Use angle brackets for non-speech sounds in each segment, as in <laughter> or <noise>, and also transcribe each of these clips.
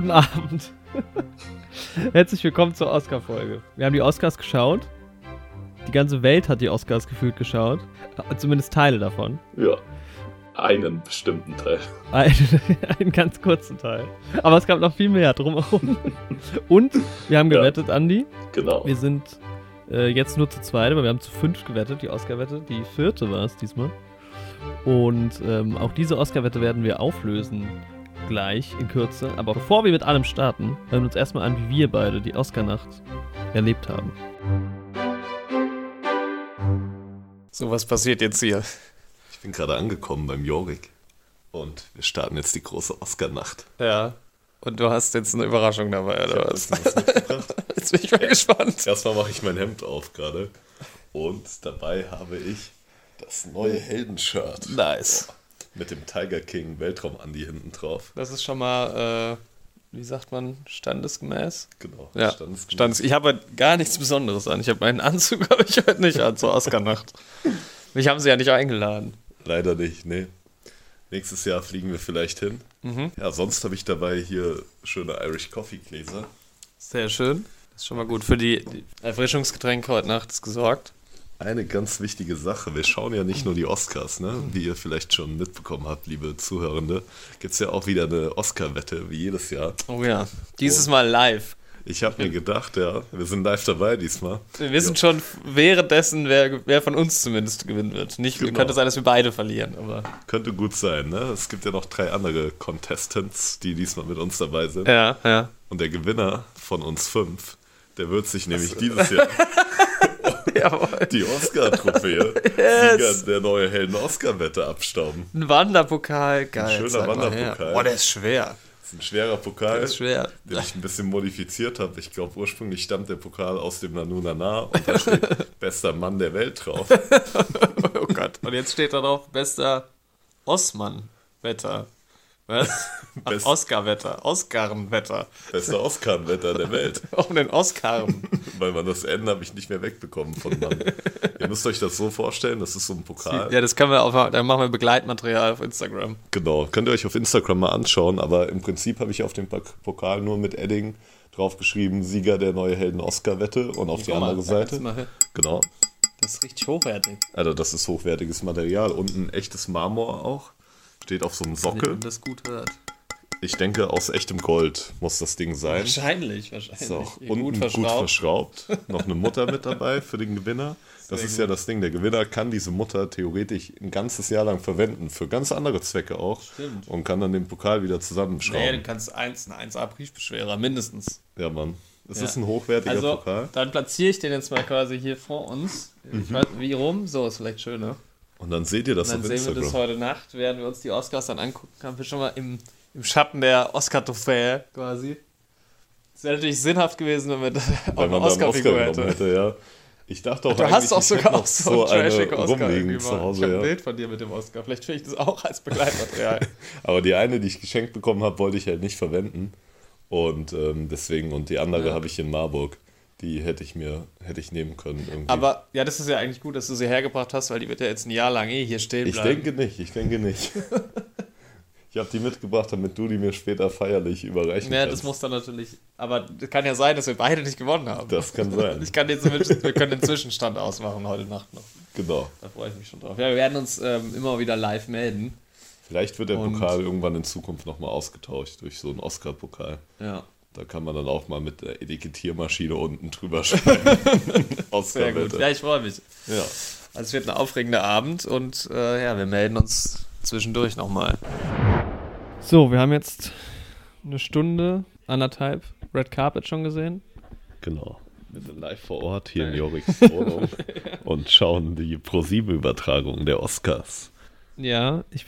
Guten Abend. <laughs> Herzlich willkommen zur Oscar-Folge. Wir haben die Oscars geschaut. Die ganze Welt hat die Oscars gefühlt geschaut. Zumindest Teile davon. Ja. Einen bestimmten Teil. Einen, <laughs> einen ganz kurzen Teil. Aber es gab noch viel mehr drumherum. <laughs> Und wir haben gewettet, ja, Andi. Genau. Wir sind äh, jetzt nur zu zweit, aber wir haben zu fünf gewettet, die Oscar-Wette. Die vierte war es diesmal. Und ähm, auch diese Oscar-Wette werden wir auflösen gleich in Kürze. Aber bevor wir mit allem starten, hören wir uns erstmal an, wie wir beide die Oscar-Nacht erlebt haben. So, was passiert jetzt hier? Ich bin gerade angekommen beim Jorik. Und wir starten jetzt die große Oscar-Nacht. Ja. Und du hast jetzt eine Überraschung dabei, oder was? <laughs> jetzt bin ich mal gespannt. Erstmal mache ich mein Hemd auf gerade. Und dabei habe ich das neue Heldenshirt. Nice. Oh mit dem Tiger King Weltraum Andy hinten drauf. Das ist schon mal, äh, wie sagt man, standesgemäß? Genau, ja, standesgemäß. Standes ich habe gar nichts Besonderes an. Ich habe meinen Anzug <laughs> habe ich heute nicht an zur Oscar-Nacht. Mich haben sie ja nicht eingeladen. Leider nicht, nee. Nächstes Jahr fliegen wir vielleicht hin. Mhm. Ja, sonst habe ich dabei hier schöne Irish Coffee Gläser. Sehr schön. Das ist schon mal gut. Für die, die Erfrischungsgetränke heute Nacht ist gesorgt eine ganz wichtige Sache. Wir schauen ja nicht nur die Oscars, ne? wie ihr vielleicht schon mitbekommen habt, liebe Zuhörende. Gibt es ja auch wieder eine Oscar-Wette, wie jedes Jahr. Oh ja, dieses Und Mal live. Ich habe mir gedacht, ja, wir sind live dabei diesmal. Wir wissen ja. schon währenddessen, wer, wer von uns zumindest gewinnen wird. Nicht genau. könnte sein, dass wir beide verlieren, aber. Könnte gut sein, ne? Es gibt ja noch drei andere Contestants, die diesmal mit uns dabei sind. Ja, ja. Und der Gewinner von uns fünf, der wird sich nämlich dieses Jahr <laughs> <laughs> die Oscar-Trophäe. <laughs> yes. Sieger der neue Helden Oscar-Wette abstauben. Ein Wanderpokal, geil. Ein schöner Wanderpokal. Boah, der ist schwer. Das ist ein schwerer Pokal, der ist schwer. den ich ein bisschen modifiziert habe. Ich glaube, ursprünglich stammt der Pokal aus dem Nanu Nana und da steht <laughs> bester Mann der Welt drauf. oh Gott. Und jetzt steht da drauf bester Osman-Wetter. Was? Best Oscar-Wetter. Oscar-Wetter. Beste Oscar-Wetter der Welt. Um den Oscar. Weil man das N habe ich nicht mehr wegbekommen von Mann. <laughs> Ihr müsst euch das so vorstellen, das ist so ein Pokal. Ja, das können wir auf, dann machen wir Begleitmaterial auf Instagram. Genau, könnt ihr euch auf Instagram mal anschauen, aber im Prinzip habe ich auf dem Pokal nur mit Edding draufgeschrieben, Sieger der neue Helden Oscar-Wette und auf die, die andere Seite. Genau. Das ist richtig hochwertig. Also das ist hochwertiges Material und ein echtes Marmor auch. Steht auf so einem Sockel. Wenn das gut hört. Ich denke, aus echtem Gold muss das Ding sein. Wahrscheinlich, wahrscheinlich. Ist auch unten gut verschraubt. gut verschraubt. Noch eine Mutter mit <laughs> dabei für den Gewinner. Das ist ja das Ding. Der Gewinner kann diese Mutter theoretisch ein ganzes Jahr lang verwenden. Für ganz andere Zwecke auch. Stimmt. Und kann dann den Pokal wieder zusammenschrauben. Nee, du kannst eins, ein 1A-Briefbeschwerer, mindestens. Ja, Mann. Es ja. ist ein hochwertiger also, Pokal. Dann platziere ich den jetzt mal quasi hier vor uns. Mhm. Ich weiß, wie rum? So ist vielleicht schöner. Und dann seht ihr das und dann sehen wir das heute Nacht, werden wir uns die Oscars dann angucken, haben wir schon mal im, im Schatten der Oscar-Trophäe quasi. Es wäre natürlich sinnhaft gewesen, wenn wir da auch eine Oscar-Figur Oscar hätte. hätte. Ja. Ich dachte auch, du hast auch sogar auch so, so eine Oscar rumliegen zu Hause. Ich habe ein Bild von dir mit dem Oscar. Vielleicht finde ich das auch als Begleitmaterial. <laughs> Aber die eine, die ich geschenkt bekommen habe, wollte ich halt nicht verwenden. Und ähm, deswegen, und die andere ja. habe ich in Marburg die hätte ich mir, hätte ich nehmen können. Irgendwie. Aber ja, das ist ja eigentlich gut, dass du sie hergebracht hast, weil die wird ja jetzt ein Jahr lang eh hier stehen bleiben. Ich denke nicht, ich denke nicht. <laughs> ich habe die mitgebracht, damit du die mir später feierlich überreichen ja, kannst. Ja, das muss dann natürlich, aber es kann ja sein, dass wir beide nicht gewonnen haben. Das kann sein. <laughs> Ich kann den, wir können den Zwischenstand ausmachen heute Nacht noch. Genau. Da freue ich mich schon drauf. Ja, wir werden uns ähm, immer wieder live melden. Vielleicht wird der Und Pokal irgendwann in Zukunft nochmal ausgetauscht durch so einen Oscar-Pokal. Ja. Da kann man dann auch mal mit der Etikettiermaschine unten drüber schreiben. <laughs> Sehr gut. Ja, ich freue mich. Ja. Also es wird ein aufregender Abend und äh, ja, wir melden uns zwischendurch nochmal. So, wir haben jetzt eine Stunde, anderthalb Red Carpet schon gesehen. Genau. Wir sind live vor Ort hier in Joriks Wohnung <laughs> und schauen die ProSieben-Übertragung der Oscars. Ja, ich,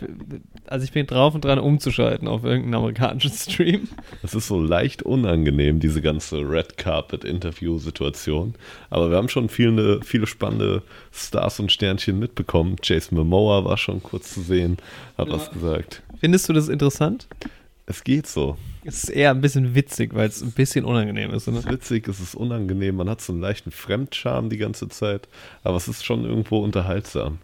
also ich bin drauf und dran umzuschalten auf irgendeinen amerikanischen Stream. Es ist so leicht unangenehm, diese ganze Red Carpet Interview-Situation. Aber wir haben schon viele, viele spannende Stars und Sternchen mitbekommen. Jason Momoa war schon kurz zu sehen, hat ja. was gesagt. Findest du das interessant? Es geht so. Es ist eher ein bisschen witzig, weil es ein bisschen unangenehm ist. Oder? Es ist witzig, es ist unangenehm, man hat so einen leichten Fremdscham die ganze Zeit, aber es ist schon irgendwo unterhaltsam.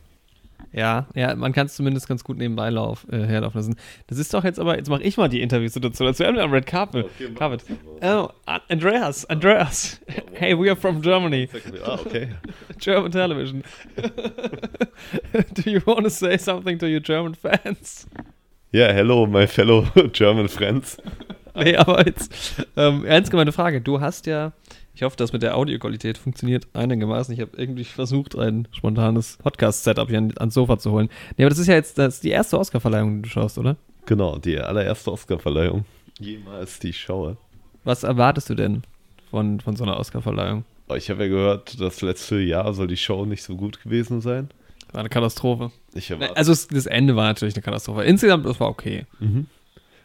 Ja, ja, man kann es zumindest ganz gut nebenbei lauf, äh, herlaufen lassen. Das ist doch jetzt aber, jetzt mache ich mal die Interviewsituation. Also wir haben am Red Carpet. Okay, Carpet. Oh, Andreas, Andreas. Hey, we are from Germany. Ah, okay. <laughs> German television. <laughs> Do you want to say something to your German fans? Ja, hello, my fellow <laughs> German friends. Nee, aber jetzt, ähm, ernst gemeinte Frage. Du hast ja, ich hoffe, dass mit der Audioqualität funktioniert einigermaßen. Ich habe irgendwie versucht, ein spontanes Podcast-Setup hier an, ans Sofa zu holen. Nee, aber das ist ja jetzt das die erste Oscar-Verleihung, die du schaust, oder? Genau, die allererste Oscarverleihung. Jemals die ich schaue. Was erwartest du denn von, von so einer Oscar-Verleihung? Oh, Ich habe ja gehört, das letzte Jahr soll die Show nicht so gut gewesen sein. War eine Katastrophe. Erwarte, Also das Ende war natürlich eine Katastrophe. Insgesamt, das war okay.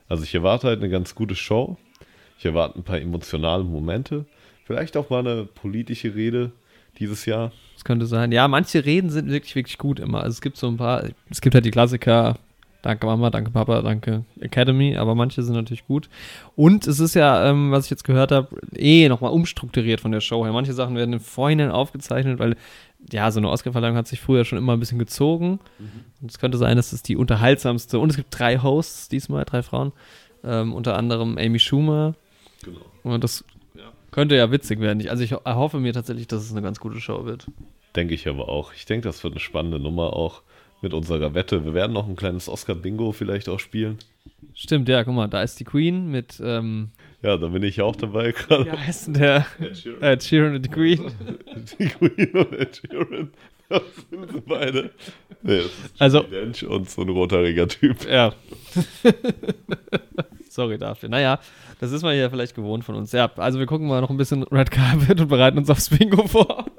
also ich erwarte halt eine ganz gute Show. Ich erwarte ein paar emotionale Momente. Vielleicht auch mal eine politische Rede dieses Jahr. Das könnte sein. Ja, manche Reden sind wirklich, wirklich gut immer. Also es gibt so ein paar, es gibt halt die Klassiker, danke Mama, danke Papa, danke Academy, aber manche sind natürlich gut. Und es ist ja, ähm, was ich jetzt gehört habe, eh nochmal umstrukturiert von der Show her. Manche Sachen werden im Vorhinein aufgezeichnet, weil ja, so eine Oscarverleihung hat sich früher schon immer ein bisschen gezogen. Und es könnte sein, dass es die unterhaltsamste, und es gibt drei Hosts diesmal, drei Frauen, ähm, unter anderem Amy Schumer. Genau. Und das könnte ja witzig werden. Ich- Also ich ho- erhoffe mir tatsächlich, dass es eine ganz gute Show wird. Denke ich aber auch. Ich denke, das wird eine spannende Nummer auch mit unserer Wette. Wir werden noch ein kleines Oscar-Bingo vielleicht auch spielen. Stimmt, ja, guck mal, da ist die Queen mit, ähm, Ja, da bin ich auch dabei gerade. wie heißt denn der? Ed Sheeran. Sheeran und die Queen. Die Queen und Ed Sheeran. Das sind sie beide. Nee, das ist Also- Dench und so ein rothaariger Typ. Ja. <laughs> Sorry dafür. Naja, das ist man ja vielleicht gewohnt von uns. Ja, also wir gucken mal noch ein bisschen Red Carpet und bereiten uns aufs Bingo vor. <laughs>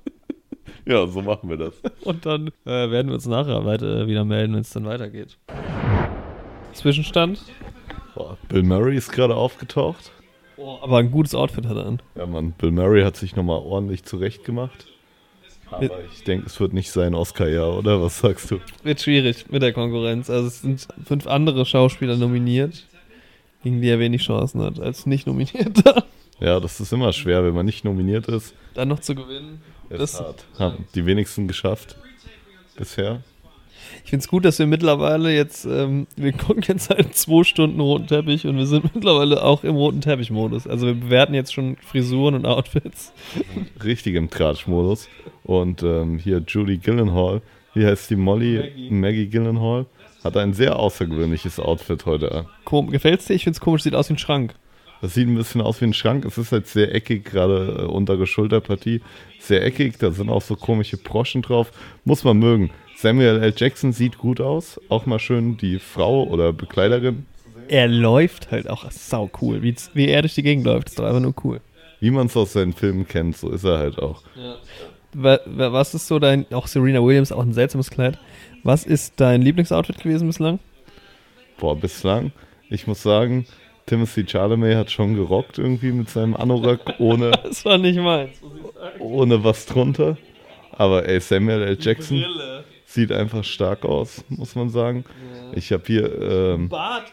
Ja, so machen wir das. Und dann äh, werden wir uns nachher weiter wieder melden, wenn es dann weitergeht. Zwischenstand. Boah, Bill Murray ist gerade aufgetaucht. Oh, aber ein gutes Outfit hat er an. Ja, Mann, Bill Murray hat sich nochmal ordentlich zurechtgemacht. Aber ich denke, es wird nicht sein Oscar-Jahr, oder? Was sagst du? Wird schwierig mit der Konkurrenz. Also es sind fünf andere Schauspieler nominiert, gegen die er wenig Chancen hat als nicht nominierter. <laughs> Ja, das ist immer schwer, wenn man nicht nominiert ist. Dann noch zu gewinnen. Ist Das- hart. Haben die wenigsten geschafft bisher. Ich finde es gut, dass wir mittlerweile jetzt, ähm, wir gucken jetzt seit zwei Stunden roten Teppich und wir sind <laughs> mittlerweile auch im roten Teppich-Modus. Also wir bewerten jetzt schon Frisuren und Outfits. <laughs> Richtig im Tratsch-Modus. Und ähm, hier Julie Gyllenhaal, wie heißt die Molly? Maggie. Maggie, Gyllenhaal, hat ein sehr außergewöhnliches Outfit heute an. Kom Gefällt's dir? Ich finde es komisch, sieht aus wie ein Schrank. Das sieht ein bisschen aus wie ein Schrank. Es ist halt sehr eckig, gerade äh, untere Schulterpartie. Sehr eckig, da sind auch so komische Broschen drauf. Muss man mögen. Samuel L. Jackson sieht gut aus. Auch mal schön die Frau oder Bekleiderin. Er läuft halt auch sau cool. Wie, wie er durch die Gegend läuft, ist doch einfach nur cool. Wie man es aus seinen Filmen kennt, so ist er halt auch. Wa- Was ist so dein, auch Serena Williams, auch ein seltsames Kleid. Was ist dein Lieblingsoutfit gewesen bislang? Boah, bislang, ich muss sagen, Timothy Chalamet hat schon gerockt irgendwie mit seinem Anorak <laughs> ohne, Das war nicht meins. ohne was drunter. Aber ey, Samuel L. Jackson sieht einfach stark aus, muss man sagen. Ich habe hier, ähm, Bart.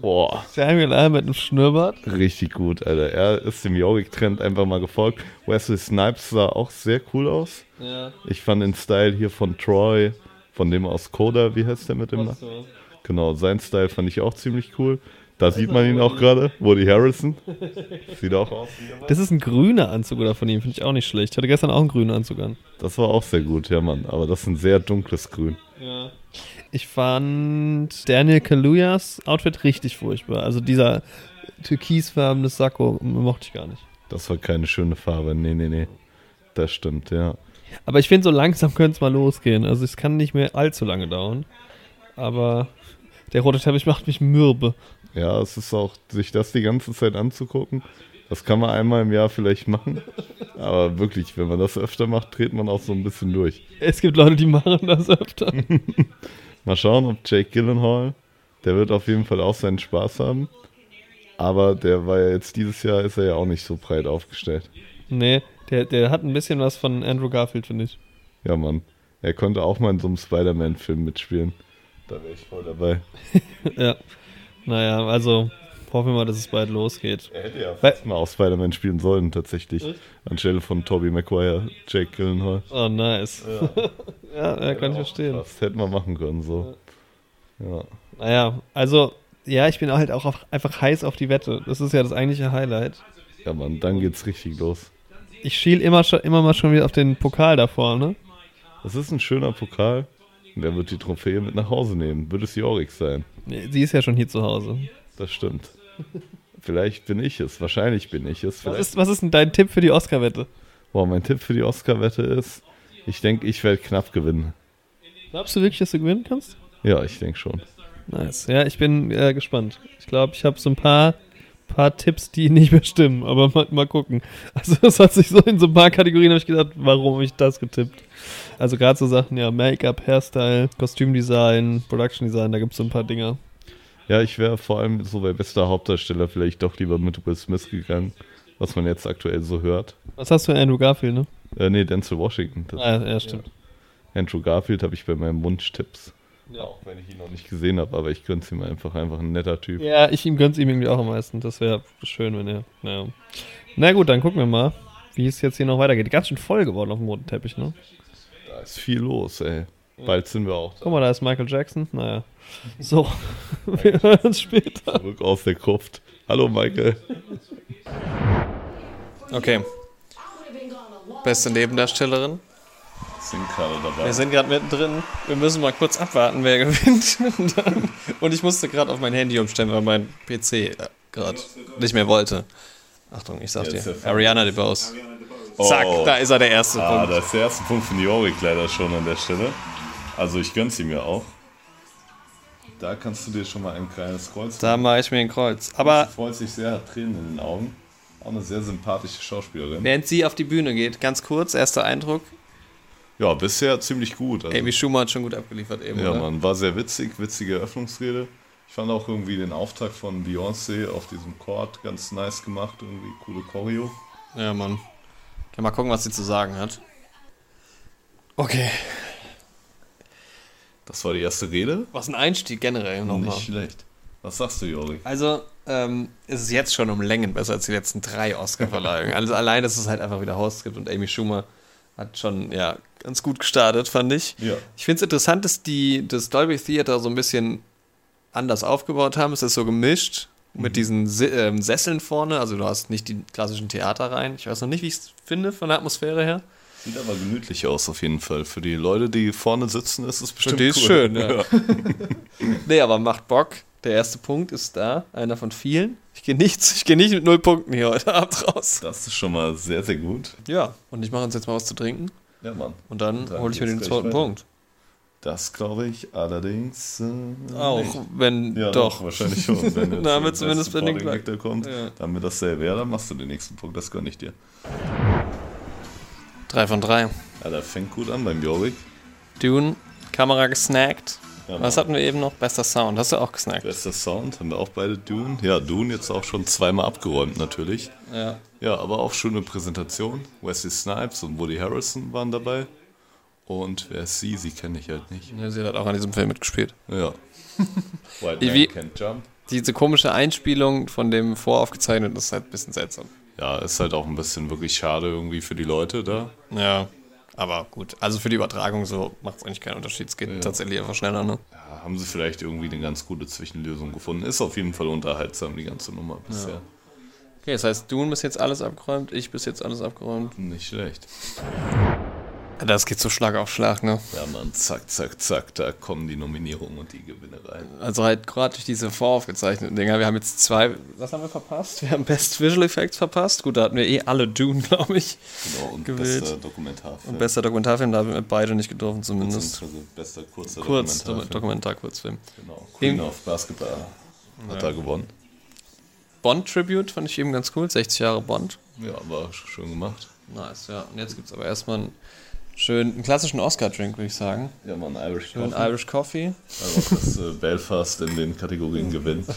boah, Samuel L. mit einem Schnurrbart. richtig gut, Alter. Er ist dem Yorick-Trend einfach mal gefolgt. Wesley Snipes sah auch sehr cool aus. Ja. Ich fand den Style hier von Troy, von dem aus Coda, wie heißt der mit dem Namen? Genau, sein Style fand ich auch ziemlich cool. Da sieht man ihn auch gerade, Woody Harrison. <laughs> Sieht auch aus. er. Das ist ein grüner Anzug oder von ihm, finde ich auch nicht schlecht. Ich hatte gestern auch einen grünen Anzug an. Das war auch sehr gut, ja Mann. Aber das ist ein sehr dunkles Grün. Ja. Ich fand Daniel Kaluyas Outfit richtig furchtbar. Also dieser türkisfarbene Sakko mochte ich gar nicht. Das war keine schöne Farbe. Nee, nee, nee. Das stimmt, ja. Aber ich finde, so langsam könnte es mal losgehen. Also es kann nicht mehr allzu lange dauern. Aber der rote Teppich macht mich mürbe. Ja, es ist auch, sich das die ganze Zeit anzugucken, das kann man einmal im Jahr vielleicht machen. Aber wirklich, wenn man das öfter macht, dreht man auch so ein bisschen durch. Es gibt Leute, die machen das öfter. <laughs> Mal schauen, ob Jake Gyllenhaal, der wird auf jeden Fall auch seinen Spaß haben. Aber der war ja jetzt dieses Jahr, ist er ja auch nicht so breit aufgestellt. nee, der, der hat ein bisschen was von Andrew Garfield, finde ich. Ja, Mann. Er konnte auch mal in so einem Spider-Man-Film mitspielen. Da wäre ich voll dabei. <laughs> ja. Naja, also Hoffen wir mal, dass es bald losgeht. Er hätte ja Weil- fast mal auch Spider-Man spielen sollen, tatsächlich. Anstelle von Tobey Maguire, Jake Gyllenhaal. Oh, nice. Ja, <laughs> ja, kann ich verstehen. Das hätten wir machen können, so. Ja. Naja, also, ja, ich bin halt auch auf, einfach heiß auf die Wette. Das ist ja das eigentliche Highlight. Ja, Mann, dann geht's richtig los. Ich schiel immer, schon, immer mal schon wieder auf den Pokal da vorne. Das ist ein schöner Pokal. Der wird die Trophäe mit nach Hause nehmen. Wird es Jorik sein. Nee, Sie ist ja schon hier zu Hause. Das stimmt. Vielleicht bin ich es. Wahrscheinlich bin ich es. Was ist, was ist denn dein Tipp für die Oscar-Wette? Boah, mein Tipp für die Oscar-Wette ist, ich denke, ich werde knapp gewinnen. Glaubst du wirklich, dass du gewinnen kannst? Ja, ich denke schon. Nice. Ja, ich bin äh, gespannt. Ich glaube, ich habe so ein paar, paar Tipps, die nicht mehr stimmen, aber mal, mal gucken. Also, <laughs> das hat sich so in so ein paar Kategorien, habe ich gedacht, warum habe ich das getippt? Also, gerade so Sachen, ja, Make-up, Hairstyle, Kostümdesign, Production Design, da gibt es so ein paar Dinger. Ja, ich wäre vor allem so bei bester Hauptdarsteller vielleicht doch lieber mit Will Smith gegangen, was man jetzt aktuell so hört. Was hast du, Andrew Garfield, ne? Äh, nee, Denzel Washington. Ah, ja, stimmt. Andrew Garfield habe ich bei meinen Wunschtipps. Ja. Auch wenn ich ihn noch nicht gesehen habe, aber ich gönn's ihm einfach, einfach ein netter Typ. Ja, ich ihm gönn's ihm irgendwie auch am meisten. Das wäre schön, wenn er. Naja. Na gut, dann gucken wir mal, wie es jetzt hier noch weitergeht. Ganz schön voll geworden auf dem roten Teppich, ne? Da ist viel los, ey. Bald sind wir auch Guck mal, da ist Michael Jackson. Naja. <laughs> So, wir hören uns später. zurück aus der Gruft. Hallo, Michael. Okay. Beste Nebendarstellerin. Sind gerade dabei. Wir sind gerade mittendrin. Wir müssen mal kurz abwarten, wer <laughs> gewinnt. Und, dann, und ich musste gerade auf mein Handy umstellen, weil mein PC äh, gerade nicht mehr wollte. Achtung, ich sag Jetzt dir. Ariana DeBose. Zack, Oh. da ist er der erste Ah, Punkt. das ist der erste Punkt von Jorik leider schon an der Stelle. Also ich gönn's ihm ja auch. Da kannst du dir schon mal ein kleines Kreuz Da mache ich mir ein Kreuz. Aber Sie freut sich sehr, hat Tränen in den Augen. Auch eine sehr sympathische Schauspielerin. während sie auf die Bühne geht, ganz kurz, erster Eindruck. Ja, bisher ziemlich gut. Also, Amy Schumer hat schon gut abgeliefert eben. ja, oder? man, war sehr witzig, witzige Eröffnungsrede. Ich fand auch irgendwie den Auftakt von Beyoncé auf diesem Chord ganz nice gemacht. Irgendwie coole Choreo. Ja, Mann. Okay, mal gucken, was sie zu sagen hat. Okay. Das war die erste Rede. Was ein Einstieg generell nochmal. Nicht schlecht. Was sagst du, Jorik? Also, ähm, es ist jetzt schon um Längen besser als die letzten drei Oscar-Verleihungen. <laughs> also allein, dass es halt einfach wieder Host gibt und Amy Schumer hat schon, ja, ganz gut gestartet, fand ich. Ja. Ich finde es interessant, dass die das Dolby Theater so ein bisschen anders aufgebaut haben. Es ist so gemischt mit diesen Si- ähm, Sesseln vorne. Also du hast nicht die klassischen Theaterreihen. Ich weiß noch nicht, wie ich es finde von der Atmosphäre her. Sieht aber gemütlich aus auf jeden Fall. Für die Leute, die vorne sitzen, ist es bestimmt die ist cool. schön, ja. <laughs> Nee, aber macht Bock. Der erste Punkt ist da, einer von vielen. Ich gehe nicht, ich gehe nicht mit null Punkten hier heute Abend raus. Das ist schon mal sehr, sehr gut. Ja, und ich mache uns jetzt mal was zu trinken Ja, Mann. und dann, Dann hole ich mir den zweiten weiter. Punkt. Das glaube ich allerdings äh, Auch nicht. wenn Ja, doch. wahrscheinlich schon. <laughs> Wenn jetzt Na, der zumindest bei den Actor kommt, Ja. dann mit dasselbe. Ja, dann machst du den nächsten Punkt, das gönne ich dir. Drei von drei. Ja, der fängt gut an beim Jorik. Dune, Kamera gesnackt. Ja, Was hatten wir eben noch? Bester Sound. Hast du auch gesnackt? Bester Sound, haben wir auch beide Dune. Ja, Dune jetzt auch schon zweimal abgeräumt natürlich. Ja. Ja, aber auch schöne Präsentation. Wesley Snipes und Woody Harrison waren dabei. Und wer ist sie? Sie kenne ich halt nicht. ja. Sie hat auch an diesem Film mitgespielt. Ja. <laughs> White Man wie- Can't Jump. Diese komische Einspielung von dem voraufgezeichneten ist halt ein bisschen seltsam. Ja, ist halt auch ein bisschen wirklich schade irgendwie für die Leute da. Ja. Aber gut, also für die Übertragung so macht es eigentlich keinen Unterschied. Es geht tatsächlich einfach schneller, ne? Ja, haben sie vielleicht irgendwie eine ganz gute Zwischenlösung gefunden. Ist auf jeden Fall unterhaltsam, die ganze Nummer bisher. Okay, das heißt, du bist jetzt alles abgeräumt, ich bis jetzt alles abgeräumt. Nicht schlecht. Das geht so Schlag auf Schlag, ne? Ja, Mann, zack, zack, zack, da kommen die Nominierungen und die Gewinne rein. Also halt gerade durch diese voraufgezeichneten Dinger. Wir haben jetzt zwei. Was haben wir verpasst? Wir haben Best Visual Effects verpasst. Gut, da hatten wir eh alle Dune, <laughs> glaube ich. Genau, und Gewählt. bester Dokumentarfilm. Und bester Dokumentarfilm, da haben wir beide nicht getroffen, zumindest. Beziehungsweise bester kurzer Kurz, Dokumentarfilm. Dokumentar-Kurzfilm. Genau, Queen of Basketball hat da gewonnen. Bond-Tribute fand ich eben ganz cool. 60 Jahre Bond. Ja, war schön gemacht. Nice, ja. Und jetzt gibt es aber erstmal einen schönen, einen klassischen Oscar-Drink, würde ich sagen. Ja, man, Irish Schön Coffee. Irish Coffee. Also, dass äh, Belfast in den Kategorien gewinnt. <laughs>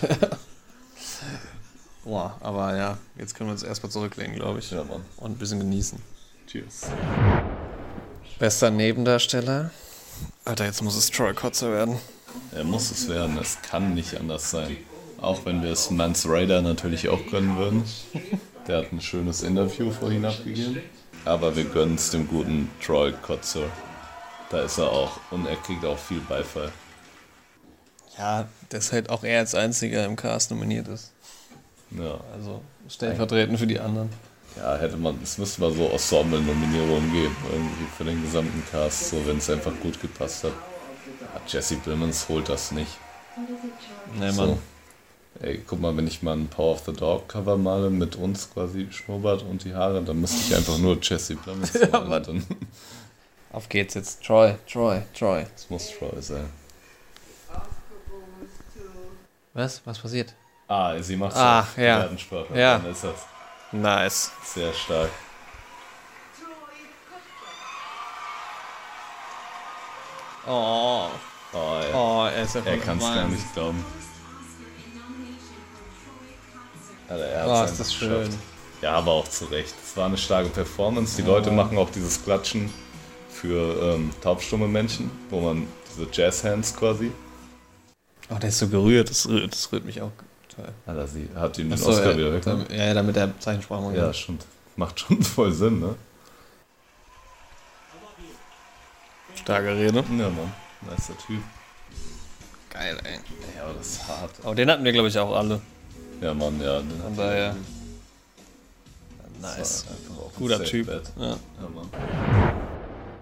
Boah, aber ja, jetzt können wir uns erstmal zurücklegen, glaube ich. Ja, Mann. Und ein bisschen genießen. Cheers. Bester Nebendarsteller. Alter, jetzt muss es Troy Kotzer werden. Er muss es werden, es kann nicht anders sein. Auch wenn wir es Mans Raider natürlich auch gönnen würden. Der hat ein schönes Interview vorhin abgegeben. Aber wir gönnen es dem guten Troy Kotzer. Da ist er auch und er kriegt auch viel Beifall. Ja, dass halt auch er als einziger im Cast nominiert ist. Ja, Also stellvertretend für die anderen. ja hätte man, es müsste mal so Ensemble-Nominierungen geben, irgendwie für den gesamten Cast, so wenn es einfach gut gepasst hat. Ja, Jesse Plemons holt das nicht. Nee, So. Ey, guck mal, wenn ich mal ein Power of the Dog Cover male mit uns quasi Schnurrbart und die Haare, dann müsste ich einfach nur Jesse <laughs> Ja, malen. Auf geht's jetzt. Troy, Troy, Troy. das muss Troy sein. Was? Was passiert? Ah, sie macht auch ja. Gebärdensprache. Ja. Dann ist das Nice. sehr stark. Oh, Oh, er, oh, er ist ja er kann es gar nicht glauben. Alter, er Oh, ist das schön. geschafft. Ja, aber auch zu Recht. Es war eine starke Performance. Die Ja. Leute machen auch dieses Klatschen für ähm, taubstumme Menschen, wo man diese Jazzhands quasi. Oh, der ist so gerührt. Das rührt, das rührt mich auch total. Alter, sie hat ihm den Achso, Oscar ja, wieder weg. damit, ja, damit der Zeichensprache Ja, stimmt. Macht schon <laughs> voll Sinn, ne? Starke Rede. Ja, Mann. Nicer Typ. Geil, ey. Ja, aber das ist hart. Aber den hatten wir, glaube ich, auch alle. Ja, Mann, ja. Von daher. Nice. Guter Typ. Ja. Ja.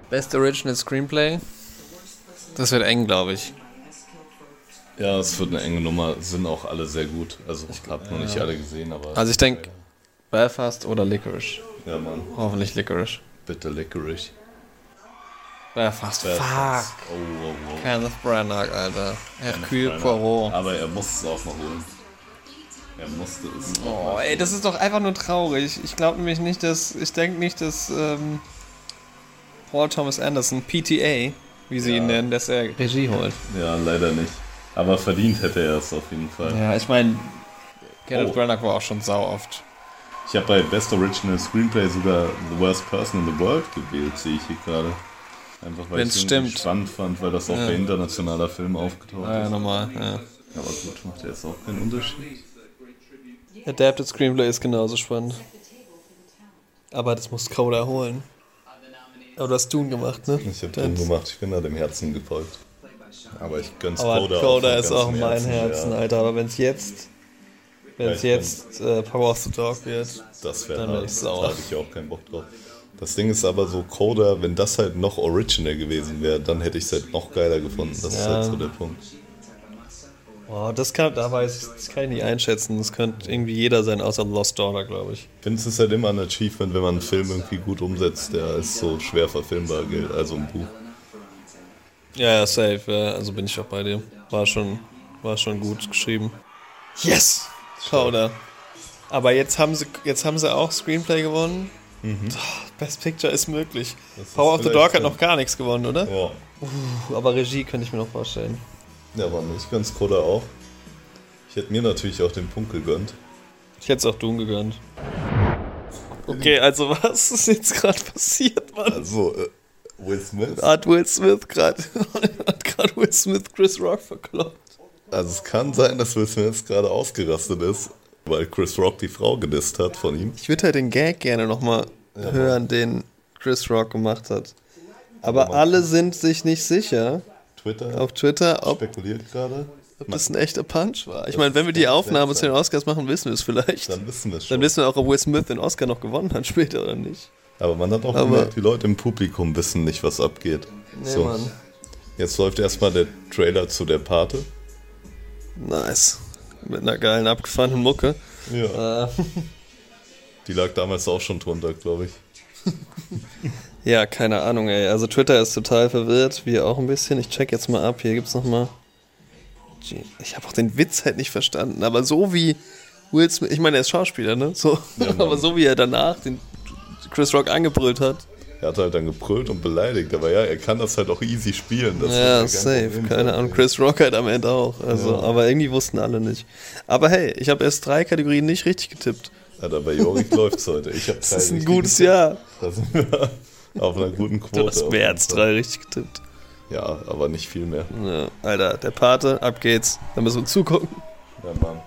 Best Original Screenplay. Das wird eng, glaube ich. Ja, es wird eine enge Nummer. Sind auch alle sehr gut. Also ich habe noch nicht alle gesehen, aber. Also ich denk- Belfast oder Licorice. Ja, Mann. Hoffentlich Licorice. Bitte Licorice. Belfast. Belfast. Fuck. Oh, oh, oh. Kenneth Branagh, Alter. Hercule Poirot. Aber er musste es auch noch holen. Er musste es. Oh, ey, das ist doch einfach nur traurig. Ich glaube nämlich nicht, dass. Ich denke nicht, dass ähm, Paul Thomas Anderson, PTA, wie sie Ja. ihn nennen, dass er Regie holt. Ja, leider nicht. Aber verdient hätte er es auf jeden Fall. Ja, ich meine, Kenneth Oh. Branagh war auch schon sau oft. Ich habe bei Best Original Screenplay sogar The Worst Person in the World gewählt, sehe ich hier gerade. Einfach weil Wenn's ich es spannend fand, weil das auch Ja. bei internationaler Film aufgetaucht Ah, ja, ist. normal. Ja. Aber gut, macht ja jetzt auch keinen Unterschied. Adapted Screenplay ist genauso spannend. Aber das muss Coda holen. Aber du hast Dune gemacht, ne? Ich habe Das- drin gemacht, ich bin da dem Herzen gefolgt. Aber ich gönn's Aber Coda, Coda, von ist auch mein Herzen, ja. Alter. Aber wenn es jetzt, wenn es Ja, jetzt äh, Power of the Dog wird, Das wäre Dann wär hart. ich Da sauer. hatte ich auch keinen Bock drauf. Das Ding ist aber so, Coda, wenn das halt noch original gewesen wäre, dann hätte ich es halt noch geiler gefunden. Das ist Ja. halt so der Punkt. Oh, das kann, da weiß ich, das kann ich nicht einschätzen. Das könnte irgendwie jeder sein, außer Lost Daughter, glaube ich. Ich finde, es ist halt immer ein Achievement, wenn man einen Film irgendwie gut umsetzt, der als so schwer verfilmbar gilt, also ein Buch. Ja, ja, safe. Ja, also bin ich auch bei dir. War schon, war schon gut geschrieben. Yes! Coda. Aber jetzt haben sie, jetzt haben sie auch Screenplay gewonnen. Oh, Best Picture ist möglich. Ist Power of the Dog hat noch gar nichts gewonnen, oder? Ja. Puh, aber Regie könnte ich mir noch vorstellen. Ja, aber ich gönn's Coda auch. Ich hätte mir natürlich auch den Punkt gegönnt. Ich hätte es auch Doom gegönnt. Okay, also <laughs> was ist jetzt gerade passiert, Mann? Also, äh, Will Smith. Hat Will Smith gerade <laughs> hat gerade Will Smith Chris Rock verkloppt. Also es kann sein, dass Will Smith gerade ausgerastet ist, weil Chris Rock die Frau gedisst hat von ihm. Ich würde halt den Gag gerne nochmal hören, den Chris Rock gemacht hat. Aber alle sind sich nicht sicher Twitter auf Twitter, ob, spekuliert gerade. ob das ein echter Punch war. Ich meine, wenn wir die Aufnahme zu den Oscars machen, wissen wir es vielleicht. Dann wissen wir es schon. Dann wissen wir auch, ob Will Smith den Oscar noch gewonnen hat später oder nicht. Aber man hat auch Aber- gemerkt, die Leute im Publikum wissen nicht, was abgeht. Nee, so, Mann. jetzt läuft erstmal der Trailer zu der Pate. Nice. Mit einer geilen, abgefahrenen Mucke. Ja. Äh, <laughs> Die lag damals auch schon drunter, glaube ich. <laughs> ja, keine Ahnung, ey. Also Twitter ist total verwirrt, wir auch ein bisschen. Ich check jetzt mal ab. Hier gibt's noch mal. Ich habe auch den Witz halt nicht verstanden. Aber so wie Will Smith, ich meine, er ist Schauspieler, ne? So, Ja, <laughs> aber so wie er danach den Chris Rock angebrüllt hat. Er hat halt dann gebrüllt und beleidigt, aber ja, er kann das halt auch easy spielen. Das ja, safe. Keine Ahnung. Chris Rock halt am Ende auch. Also, Ja. aber irgendwie wussten alle nicht. Aber hey, ich habe erst drei Kategorien nicht richtig getippt. Alter, bei Jorik <laughs> läuft's heute. Ich hab Das ist ein gutes Jahr. Da sind wir auf einer guten Quote. Du hast mehr als drei richtig getippt. Ja, aber nicht viel mehr. Ja, Alter, der Pate, ab geht's. Da müssen wir zugucken. Ja, Mann.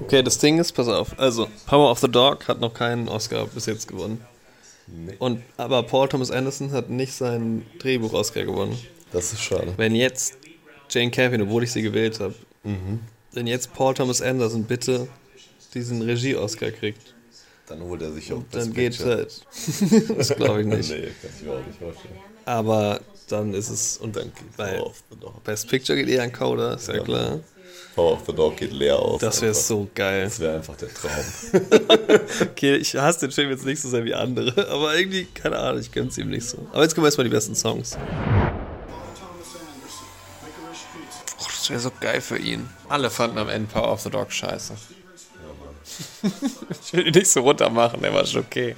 Okay, das Ding ist, pass auf. Also, Power of the Dog hat noch keinen Oscar bis jetzt gewonnen. Nee. Und, aber Paul Thomas Anderson hat nicht seinen Drehbuch-Oscar gewonnen. Das ist schade. Wenn jetzt Jane Campion, obwohl ich sie gewählt habe, Mhm. wenn jetzt Paul Thomas Anderson bitte diesen Regie-Oscar kriegt, Dann holt er sich auch dann Best geht Picture. halt. <laughs> das glaube ich nicht. <laughs> Nee, kann ich mir auch nicht vorstellen. Aber dann ist es. Und dann, weil Power of the Dog. Best Picture geht eher an Coda, ist ja, Ja. klar. Power of the Dog geht leer aus. Das wäre so geil. Das wäre einfach der Traum. <laughs> Okay, ich hasse den Film jetzt nicht so sehr wie andere, aber irgendwie, keine Ahnung, ich gönn's ihm nicht so. Aber jetzt kommen erstmal die besten Songs. Oh, das wäre so geil für ihn. Alle fanden am Ende Power of the Dog scheiße. Ich will ihn nicht so runter machen, der war schon okay.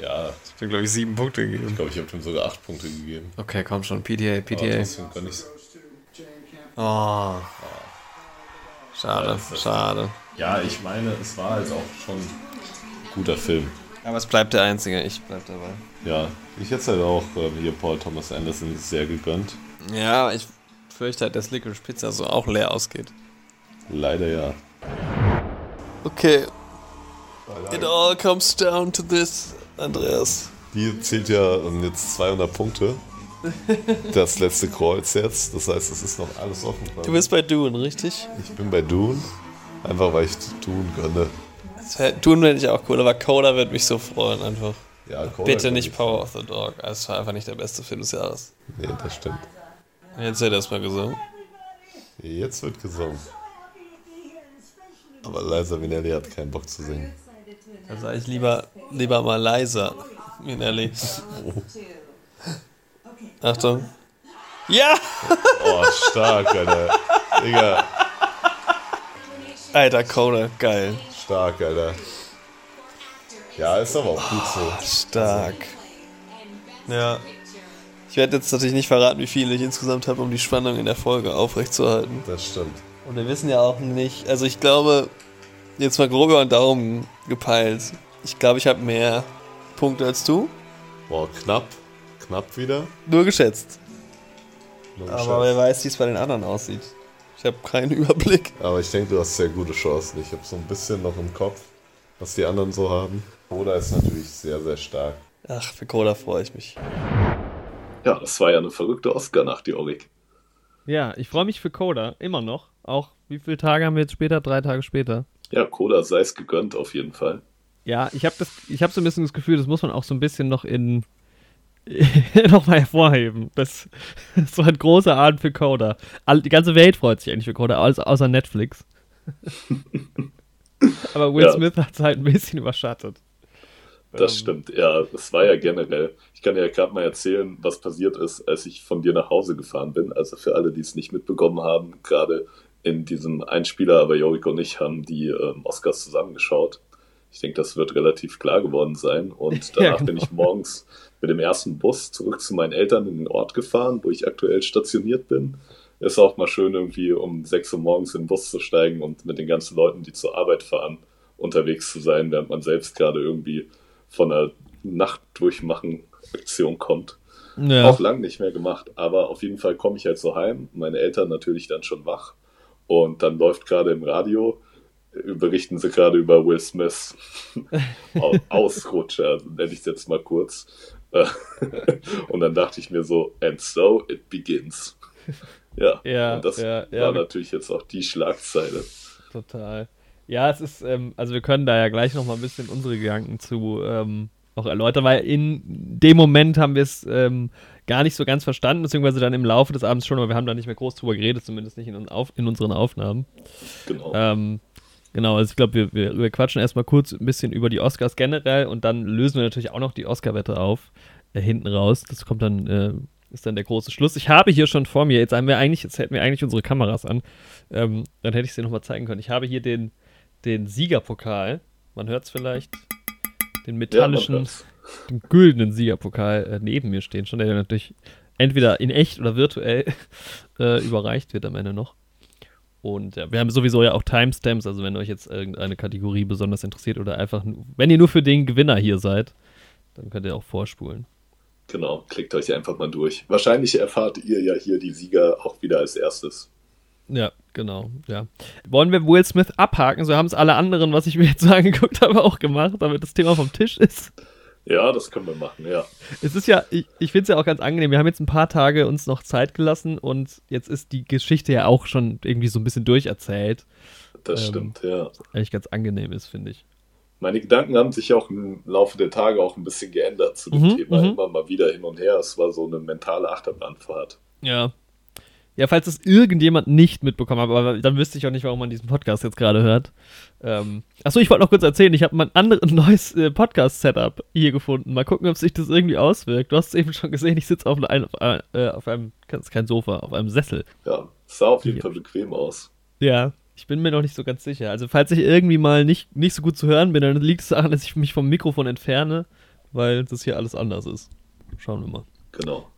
ja, Ich habe, glaube ich, sieben Punkte gegeben. ich glaube, ich habe ihm sogar acht Punkte gegeben. Okay, komm schon, PTA, PTA. Oh. Schade, Ja, schade. Ja, ich meine, es war halt auch schon ein guter Film. Aber es bleibt der einzige, ich bleib dabei. Ja, ich hätte halt auch ähm, hier Paul Thomas Anderson sehr gegönnt. Ja, ich fürchte halt, dass Licorice Pizza so auch leer ausgeht. Leider ja. Okay. It all comes down to this, Andreas. Die zählt ja ähm, jetzt 200 Punkte. Das letzte Kreuz jetzt. Das heißt, es ist noch alles offen. Du bist bei Dune, richtig? ich bin bei Dune. Einfach weil ich Dune gönne. Dune wäre ich auch cool, aber Coda wird mich so freuen einfach. Ja, Coda Bitte nicht ich. Power of the Dog. Es war einfach nicht der beste Film des Jahres. Nee, das stimmt. Jetzt hätte er es mal gesungen. Jetzt wird gesungen. Aber Liza Minnelli hat keinen Bock zu singen. Da sage ich lieber, lieber mal leiser, Minelli. Achtung. Ja! Oh, stark, Alter. Digga, Alter, Coda, geil. stark, Alter. Ja, ist aber auch gut so. Stark. Ja. Ich werde jetzt natürlich nicht verraten, wie viele ich insgesamt habe, um die Spannung in der Folge aufrechtzuerhalten. Das stimmt. Und wir wissen ja auch nicht, also ich glaube, jetzt mal grob über den Daumen gepeilt. Ich glaube, ich habe mehr Punkte als du. Boah, knapp. Knapp wieder. Nur geschätzt. Nur Aber geschätzt. wer weiß, wie es bei den anderen aussieht. Ich habe keinen <laughs> Überblick. Aber ich denke, du hast sehr gute Chancen. Ich habe so ein bisschen noch im Kopf, was die anderen so haben. Oder ist natürlich sehr, sehr stark. Ach, für Coda freue ich mich. Ja, das war ja eine verrückte Oscar-Nacht, die Orik. Ja, ich freue mich für Coda, immer noch. Auch wie viele Tage haben wir jetzt später? Drei Tage später. Ja, Coda sei es gegönnt auf jeden Fall. Ja, ich habe das, ich habe so ein bisschen das Gefühl, das muss man auch so ein bisschen noch in <laughs> noch mal hervorheben. Das, <laughs> das war ein großer Abend für Coda. All, die ganze Welt freut sich eigentlich für Coda, außer Netflix. <laughs> Aber Will Ja. Smith hat es halt ein bisschen überschattet. Das Ähm, stimmt, ja, das war ja generell. Ich kann dir ja gerade mal erzählen, was passiert ist, als ich von dir nach Hause gefahren bin. Also für alle, die es nicht mitbekommen haben, gerade in diesem Einspieler, aber Jorik und ich haben die ähm, Oscars zusammengeschaut. Ich denke, das wird relativ klar geworden sein. Und <laughs> Ja, danach bin genau. ich morgens mit dem ersten Bus zurück zu meinen Eltern in den Ort gefahren, wo ich aktuell stationiert bin. Ist auch mal schön, irgendwie um 6 Uhr morgens in den Bus zu steigen und mit den ganzen Leuten, die zur Arbeit fahren, unterwegs zu sein, während man selbst gerade irgendwie von einer Nachtdurchmachen-Aktion kommt. Ja. Auch lang nicht mehr gemacht, aber auf jeden Fall komme ich halt so heim, meine Eltern natürlich dann schon wach und dann läuft gerade im Radio, äh, berichten sie gerade über Will Smith <laughs> Au- Ausrutscher, nenne ich es jetzt mal kurz. Äh, <laughs> und dann dachte ich mir so, and so it begins. <laughs> Ja, Ja, und das ja, ja. war natürlich jetzt auch die Schlagzeile. Total. Ja, es ist, ähm, also wir können da ja gleich noch mal ein bisschen unsere Gedanken zu ähm, noch erläutern, weil in dem Moment haben wir es ähm, gar nicht so ganz verstanden, beziehungsweise dann im Laufe des Abends schon, aber wir haben da nicht mehr groß drüber geredet, zumindest nicht in, auf, in unseren Aufnahmen. Genau. Ähm, genau, also ich glaube, wir, wir, wir quatschen erstmal kurz ein bisschen über die Oscars generell und dann lösen wir natürlich auch noch die Oscar-Wette auf, äh, hinten raus. Das kommt dann, äh, ist dann der große Schluss. Ich habe hier schon vor mir, jetzt haben wir eigentlich, jetzt hätten wir eigentlich unsere Kameras an, ähm, dann hätte ich sie nochmal zeigen können. Ich habe hier den, den Siegerpokal, man hört es vielleicht, den ja, metallischen, hört's. Den güldenen Siegerpokal äh, neben mir stehen schon, der natürlich entweder in echt oder virtuell <laughs> äh, überreicht wird am Ende noch. Und ja, wir haben sowieso ja auch Timestamps, also wenn euch jetzt irgendeine Kategorie besonders interessiert oder einfach, wenn ihr nur für den Gewinner hier seid, dann könnt ihr auch vorspulen. Genau, klickt euch einfach mal durch. Wahrscheinlich erfahrt ihr ja hier die Sieger auch wieder als erstes. Ja, Genau, ja. Wollen wir Will Smith abhaken? So haben es alle anderen, was ich mir jetzt so <laughs> angeguckt habe, auch gemacht, damit das Thema vom Tisch ist. Ja, das können wir machen, ja. Es ist ja, ich, ich finde es ja auch ganz angenehm. Wir haben jetzt ein paar Tage uns noch Zeit gelassen und jetzt ist die Geschichte ja auch schon irgendwie so ein bisschen durcherzählt. Das Ähm, stimmt, ja. Eigentlich ganz angenehm ist, finde ich. Meine Gedanken haben sich auch im Laufe der Tage auch ein bisschen geändert zu dem Mhm, Thema. mhm. Immer mal wieder hin und her. Es war so eine mentale Achterbahnfahrt. Ja. Ja, falls es irgendjemand nicht mitbekommen hat, aber dann wüsste ich auch nicht, warum man diesen Podcast jetzt gerade hört. Ähm, achso, ich wollte noch kurz erzählen, ich habe mein anderes <laughs> neues äh, Podcast-Setup hier gefunden. Mal gucken, ob sich das irgendwie auswirkt. Du hast es eben schon gesehen, ich sitze auf, ein, auf, ein- äh, auf einem, das ist kein Sofa, auf einem Sessel. Ja, sah auf jeden Ja. Fall bequem aus. Ja, ich bin mir noch nicht so ganz sicher. Also, falls ich irgendwie mal nicht, nicht so gut zu hören bin, dann liegt es daran, dass ich mich vom Mikrofon entferne, weil das hier alles anders ist. Schauen wir mal. Genau.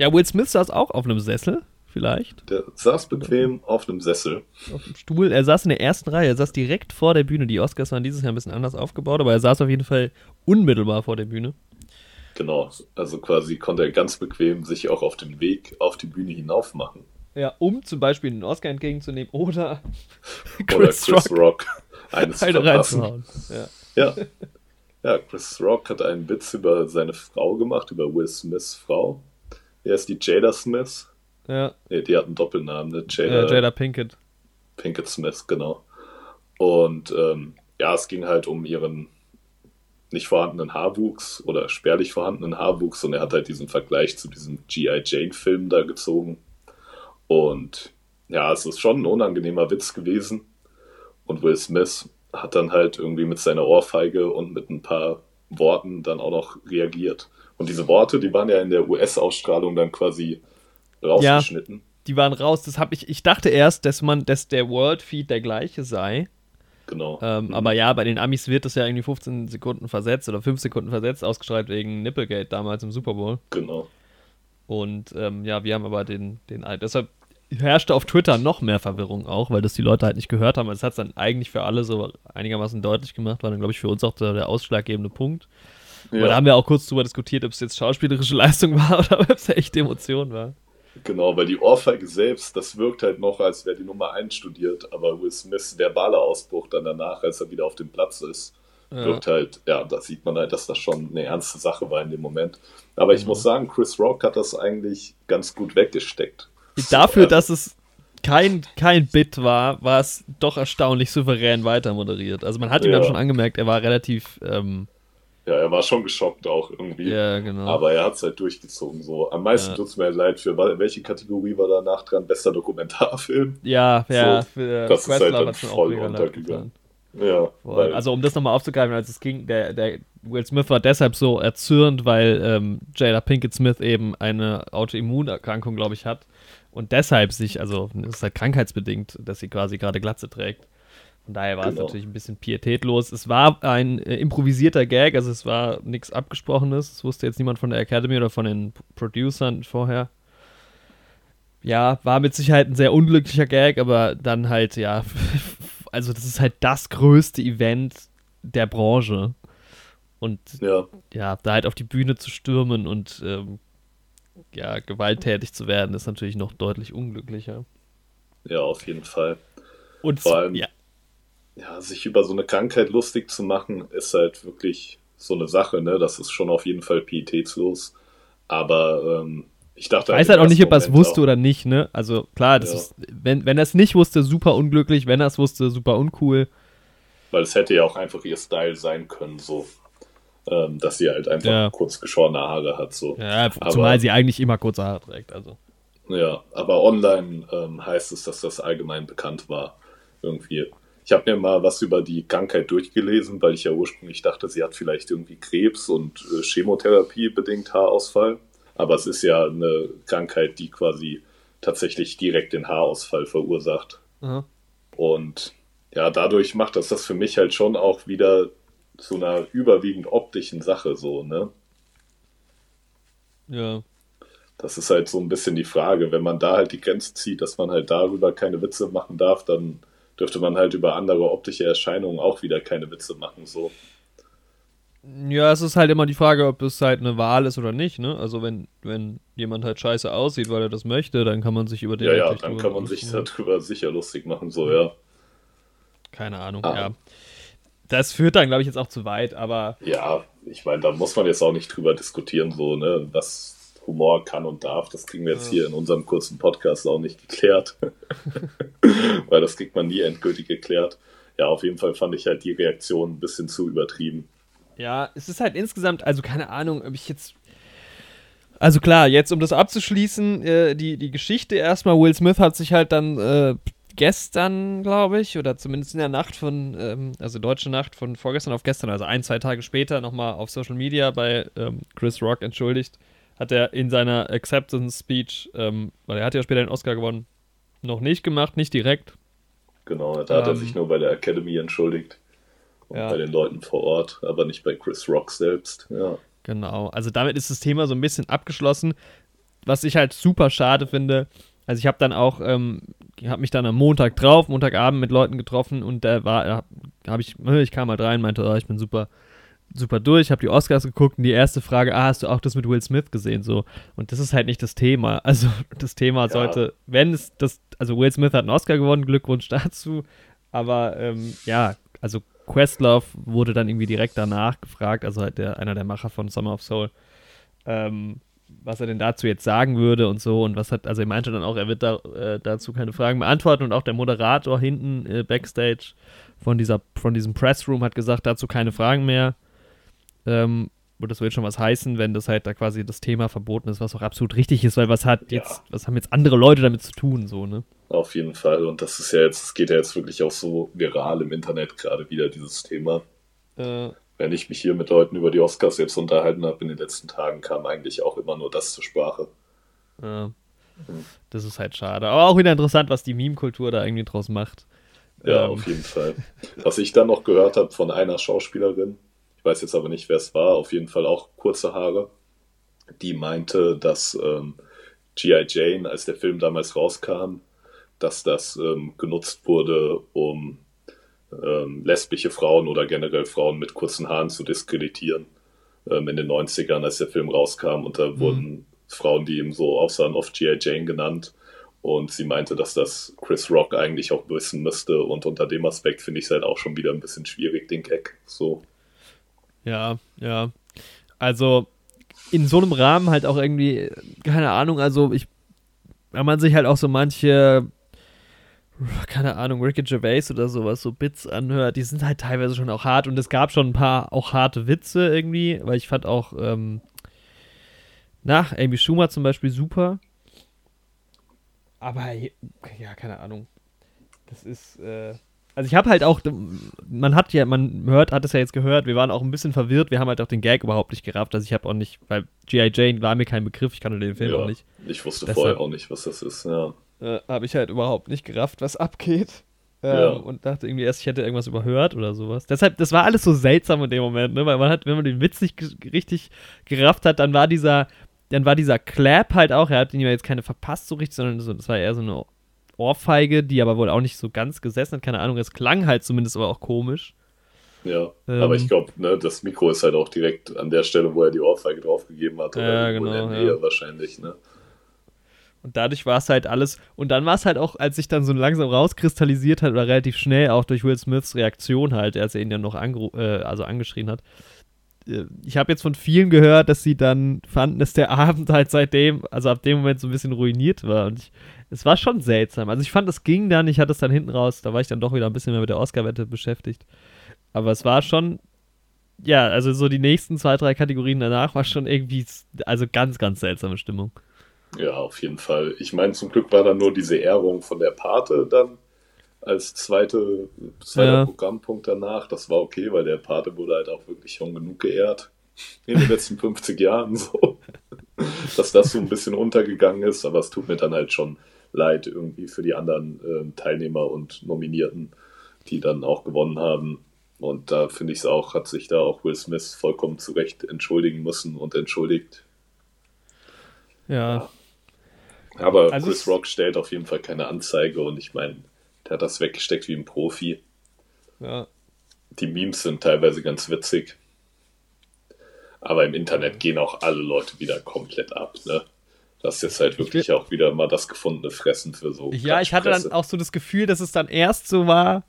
Ja, Will Smith saß auch auf einem Sessel, vielleicht. Der saß bequem auf einem Sessel. auf dem Stuhl. Er saß in der ersten Reihe, er saß direkt vor der Bühne. Die Oscars waren dieses Jahr ein bisschen anders aufgebaut, aber er saß auf jeden Fall unmittelbar vor der Bühne. Genau. Also quasi konnte er ganz bequem sich auch auf den Weg auf die Bühne hinauf machen. Ja, um zum Beispiel einen Oscar entgegenzunehmen oder Oder Chris, Chris Rock, Rock. Eines eine reinzuhauen. Ja. Ja. Ja, Chris Rock hat einen Witz über seine Frau gemacht, über Will Smiths Frau. Er ist die Jada Smith. Ja, Nee, die hat einen Doppelnamen, ne? äh, Jada Pinkett. Pinkett Smith, genau. Und ähm, ja, es ging halt um ihren nicht vorhandenen Haarwuchs oder spärlich vorhandenen Haarwuchs und er hat halt diesen Vergleich zu diesem G.I. Jane-Film da gezogen. Und ja, es ist schon ein unangenehmer Witz gewesen. Und Will Smith hat dann halt irgendwie mit seiner Ohrfeige und mit ein paar Worten dann auch noch reagiert. Und diese Worte, die waren ja in der US-Ausstrahlung dann quasi rausgeschnitten. Die waren raus. Das hab ich, ich dachte erst, dass man, dass der World Feed der gleiche sei. Genau. Ähm, Mhm. Aber ja, bei den Amis wird das ja irgendwie 15 Sekunden versetzt oder 5 Sekunden versetzt, ausgestrahlt wegen Nipplegate damals im Super Bowl. Genau. Und ähm, ja, wir haben aber den, den. Deshalb herrschte auf Twitter noch mehr Verwirrung auch, weil das die Leute halt nicht gehört haben. Das hat es dann eigentlich für alle so einigermaßen deutlich gemacht, war dann, glaube ich, für uns auch der, der ausschlaggebende Punkt. Aber da haben wir auch kurz drüber diskutiert, ob es jetzt schauspielerische <laughs> Leistung war oder ob es echt Emotion war. Genau, weil die Ohrfeige selbst, das wirkt halt noch, als wäre die Nummer einstudiert, aber Will Smiths verbaler Ausbruch dann danach, als er wieder auf dem Platz ist, Ja. wirkt halt, ja, da sieht man halt, dass das schon eine ernste Sache war in dem Moment. Aber ich Mhm. muss sagen, Chris Rock hat das eigentlich ganz gut weggesteckt. Dafür, So, dass es kein, kein Bit war, war es doch erstaunlich souverän weiter moderiert. Also man hat ihm Ja. dann schon angemerkt, er war relativ, ähm, Ja, er war schon geschockt auch irgendwie. ja, genau. Aber er hat es halt durchgezogen. So. Am meisten Ja. tut es mir halt leid für welche Kategorie war danach dran? Bester Dokumentarfilm. ja, ja, so, für das ist halt dann voll untergegangen. Ja, Also um das nochmal aufzugreifen, als es ging, der, der Will Smith war deshalb so erzürnt, weil ähm, Jada Pinkett Smith eben eine Autoimmunerkrankung, glaube ich, hat und deshalb sich, also es ist halt krankheitsbedingt, dass sie quasi gerade Glatze trägt. Von daher war es Genau. natürlich ein bisschen pietätlos. Es war ein äh, improvisierter Gag, also es war nichts Abgesprochenes. Es wusste jetzt niemand von der Academy oder von den Producern vorher. Ja, war mit Sicherheit ein sehr unglücklicher Gag, aber dann halt, ja, <laughs> also das ist halt das größte Event der Branche. Und ja, ja, da halt auf die Bühne zu stürmen und ähm, ja, gewalttätig zu werden, ist natürlich noch deutlich unglücklicher. ja, auf jeden Fall. Und Vor allem- ja, ja, sich über so eine Krankheit lustig zu machen, ist halt wirklich so eine Sache, ne? Das ist schon auf jeden Fall pietätslos. Aber ähm, ich dachte weiß im halt auch nicht, ob er es wusste Moment oder nicht, ne? Also klar, das Ja. ist, wenn, wenn er es nicht wusste, super unglücklich, wenn er es wusste, super uncool. Auch, weil es hätte ja auch einfach ihr Style sein können, so. Ähm, dass sie halt einfach Ja. kurz geschorene Haare hat, so. Ja, Aber- zumal sie eigentlich immer kurze Haare trägt, also. Ja, aber online ähm, heißt es, dass das allgemein bekannt war. Irgendwie. Ich habe mir mal was über die Krankheit durchgelesen, weil ich ja ursprünglich dachte, sie hat vielleicht irgendwie Krebs und äh, Chemotherapie bedingt Haarausfall. Aber es ist ja eine Krankheit, die quasi tatsächlich direkt den Haarausfall verursacht. Aha. Und ja, dadurch macht das das für mich halt schon auch wieder zu einer überwiegend optischen Sache so, ne? Ja. Das ist halt so ein bisschen die Frage. Wenn man da halt die Grenze zieht, dass man halt darüber keine Witze machen darf, dann dürfte man halt über andere optische Erscheinungen auch wieder keine Witze machen. So. Ja, es ist halt immer die Frage, ob es halt eine Wahl ist oder nicht, ne? Also wenn, wenn jemand halt scheiße aussieht, weil er das möchte, dann kann man sich über den Ja, ja, dann kann man sich darüber sicher lustig machen, so, ja. Keine Ahnung, Ah. ja. Das führt dann, glaube ich, jetzt auch zu weit, aber Ja, ich meine, da muss man jetzt auch nicht drüber diskutieren, so, ne, was Humor kann und darf. Das kriegen wir jetzt hier in unserem kurzen Podcast auch nicht geklärt. <laughs> <laughs> Weil das kriegt man nie endgültig geklärt. Ja, auf jeden Fall fand ich halt die Reaktion ein bisschen zu übertrieben. Ja, es ist halt insgesamt, also keine Ahnung, ob ich jetzt. Also klar, jetzt um das abzuschließen, äh, die, die Geschichte erstmal, Will Smith hat sich halt dann äh, gestern, glaube ich, oder zumindest in der Nacht von, ähm, also deutsche Nacht von vorgestern auf gestern, also ein, zwei Tage später nochmal auf Social Media bei ähm, Chris Rock entschuldigt, hat er in seiner Acceptance Speech, ähm, weil er hat ja später den Oscar gewonnen, noch nicht gemacht, nicht direkt. Genau, da hat er Ähm. sich nur bei der Academy entschuldigt. Und Ja. bei den Leuten vor Ort, aber nicht bei Chris Rock selbst. Ja, Genau, also damit ist das Thema so ein bisschen abgeschlossen. Was ich halt super schade finde, also ich habe dann auch, ähm, habe mich dann am Montag drauf, Montagabend mit Leuten getroffen und da war, da habe ich, ich kam halt rein, meinte, oh, ich bin super, super durch, habe die Oscars geguckt und die erste Frage, ah, hast du auch das mit Will Smith gesehen, so. Und das ist halt nicht das Thema. <laughs> Also das Thema sollte, wenn es das, also Will Smith hat einen Oscar gewonnen, Glückwunsch dazu, aber ähm, ja, also Questlove wurde dann irgendwie direkt danach gefragt, also halt der, einer der Macher von Summer of Soul, ähm, was er denn dazu jetzt sagen würde und so und was hat, also er meinte dann auch, er wird da, äh, dazu keine Fragen beantworten und auch der Moderator hinten äh, backstage von dieser, von diesem Pressroom hat gesagt, dazu keine Fragen mehr. Ähm, und das wird schon was heißen, wenn das halt da quasi das Thema verboten ist, was auch absolut richtig ist, weil was hat Ja. jetzt, was haben jetzt andere Leute damit zu tun, so, ne? auf jeden Fall. Und das ist ja jetzt, es geht ja jetzt wirklich auch so viral im Internet gerade wieder, dieses Thema. Äh, Wenn ich mich hier mit Leuten über die Oscars jetzt unterhalten habe in den letzten Tagen, kam eigentlich auch immer nur das zur Sprache. Ja. Das ist halt schade. Aber auch wieder interessant, was die Meme-Kultur da irgendwie draus macht. Ja, Ähm. auf jeden Fall. Was ich dann noch gehört habe von einer Schauspielerin, weiß jetzt aber nicht, wer es war, auf jeden Fall auch kurze Haare, die meinte, dass ähm, G.I. Jane, als der Film damals rauskam, dass das ähm, genutzt wurde, um ähm, lesbische Frauen oder generell Frauen mit kurzen Haaren zu diskreditieren ähm, in den 90ern, als der Film rauskam. Und da wurden Frauen, die eben so aussahen, oft G.I. Jane genannt. Und sie meinte, dass das Chris Rock eigentlich auch wissen müsste. Und unter dem Aspekt finde ich es halt auch schon wieder ein bisschen schwierig, den Gag. So. Ja, ja. Also in so einem Rahmen halt auch irgendwie, keine Ahnung, also ich, wenn man sich halt auch so manche, keine Ahnung, Ricky Gervais oder sowas, so Bits anhört, die sind halt teilweise schon auch hart und es gab schon ein paar auch harte Witze irgendwie, weil ich fand auch, ähm, nach Amy Schumer zum Beispiel super. Aber ja, keine Ahnung. Das ist, äh, also ich habe halt auch, man hat ja, man hört, hat es ja jetzt gehört, wir waren auch ein bisschen verwirrt, wir haben halt auch den Gag überhaupt nicht gerafft, also ich habe auch nicht, weil G.I. Jane war mir kein Begriff, ich kannte den Film auch nicht, Ich wusste Deshalb- vorher auch nicht, was das ist. Ja. äh, habe ich halt überhaupt nicht gerafft, was abgeht. Ähm, Ja. Und dachte irgendwie erst, ich hätte irgendwas überhört oder sowas. Deshalb, das war alles so seltsam in dem Moment, ne? Weil man hat, wenn man den Witz nicht richtig gerafft hat, dann war dieser, dann war dieser Clap halt auch, er hat ihn ja jetzt keine verpasst so richtig, sondern so, das war eher so eine Ohrfeige, die aber wohl auch nicht so ganz gesessen hat, keine Ahnung, es klang halt zumindest aber auch komisch. Ja, Ähm. aber ich glaube, ne, das Mikro ist halt auch direkt an der Stelle, wo er die Ohrfeige draufgegeben hat. Oder Ja, irgendwo in genau, der Nähe ja. wahrscheinlich. Ne? Und dadurch war es halt alles. Und dann war es halt auch, als sich dann so langsam rauskristallisiert hat, oder relativ schnell auch durch Will Smiths Reaktion halt, als er ihn dann noch äh, also angeschrien hat. Äh, Ich habe jetzt von vielen gehört, dass sie dann fanden, dass der <laughs> Abend halt seitdem, also ab dem Moment so ein bisschen ruiniert war. Und ich, es war schon seltsam. Also ich fand, es ging dann, ich hatte es dann hinten raus, da war ich dann doch wieder ein bisschen mehr mit der Oscar-Wette beschäftigt. Aber es war schon, ja, also so die nächsten zwei, drei Kategorien danach war schon irgendwie, also ganz, ganz seltsame Stimmung. Ja, auf jeden Fall. Ich meine, zum Glück war dann nur diese Ehrung von der Pate dann als zweite, zweiter Ja. Programmpunkt danach. Das war okay, weil der Pate wurde halt auch wirklich schon genug geehrt in den letzten 50 Jahren so. <laughs> Dass das so ein bisschen untergegangen ist, aber es tut mir dann halt schon leid irgendwie für die anderen ähm, Teilnehmer und Nominierten, die dann auch gewonnen haben. Und da finde ich es auch, hat sich da auch Will Smith vollkommen zu Recht entschuldigen müssen und entschuldigt. Ja. Aber Also Chris Rock stellt auf jeden Fall keine Anzeige und ich meine, der hat das weggesteckt wie ein Profi. Ja. Die Memes sind teilweise ganz witzig. Aber im Internet gehen auch alle Leute wieder komplett ab, ne? Das ist jetzt halt wirklich auch wieder mal das gefundene Fressen für so. Ja, ich hatte dann auch so das Gefühl, dass es dann erst so war.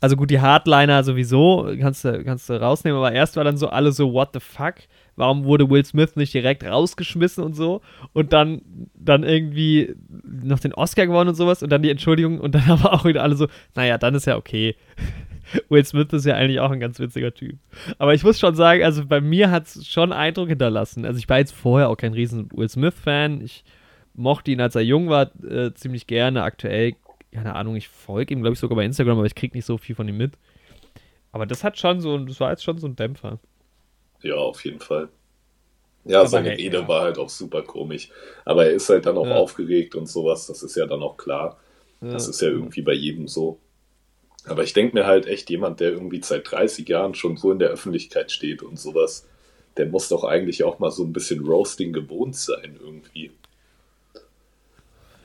Also gut, die Hardliner sowieso kannst du, kannst du rausnehmen, aber erst war dann so alle so, what the fuck? Warum wurde Will Smith nicht direkt rausgeschmissen und so? Und dann, dann irgendwie noch den Oscar gewonnen und sowas und dann die Entschuldigung und dann <laughs> aber auch wieder alle so, naja, dann ist ja okay. <laughs> Will Smith ist ja eigentlich auch ein ganz witziger Typ. Aber ich muss schon sagen, also bei mir hat es schon Eindruck hinterlassen. Also ich war jetzt vorher auch kein riesen Will Smith-Fan. Ich mochte ihn, als er jung war, äh, ziemlich gerne. Aktuell, keine Ahnung, ich folge ihm, glaube ich, sogar bei Instagram, aber ich kriege nicht so viel von ihm mit. Aber das hat schon so, das war jetzt schon so ein Dämpfer. Ja, auf jeden Fall. Ja, aber seine Rede ja. war halt auch super komisch. Aber er ist halt dann auch ja. aufgeregt und sowas, das ist ja dann auch klar. Ja. Das ist ja irgendwie bei jedem so. Aber ich denke mir halt echt, jemand, der irgendwie seit 30 Jahren schon so in der Öffentlichkeit steht und sowas, der muss doch eigentlich auch mal so ein bisschen Roasting gewohnt sein irgendwie.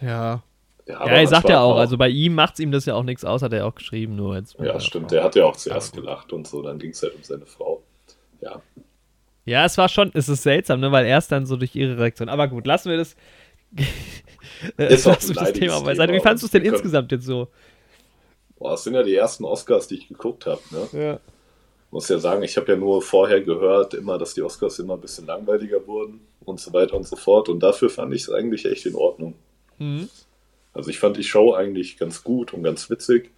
Ja. Ja, ja er sagt ja auch, auch, also bei ihm macht es ihm das ja auch nichts aus, hat er auch geschrieben, nur jetzt. Ja, stimmt, der hat ja auch zuerst gelacht und so, dann ging es halt um seine Frau. Ja. Ja, es war schon, es ist seltsam, ne, weil erst dann so durch ihre Reaktion. Aber gut, lassen wir das. <laughs> ist auch ein das Thema beiseite. Wie fandest du es denn insgesamt jetzt so? Boah, das sind ja die ersten Oscars, die ich geguckt habe. Ne? Ja. Muss ja sagen, ich habe ja nur vorher gehört, immer, dass die Oscars immer ein bisschen langweiliger wurden und so weiter und so fort. Und dafür fand ich es eigentlich echt in Ordnung. Mhm. Also ich fand die Show eigentlich ganz gut und ganz witzig.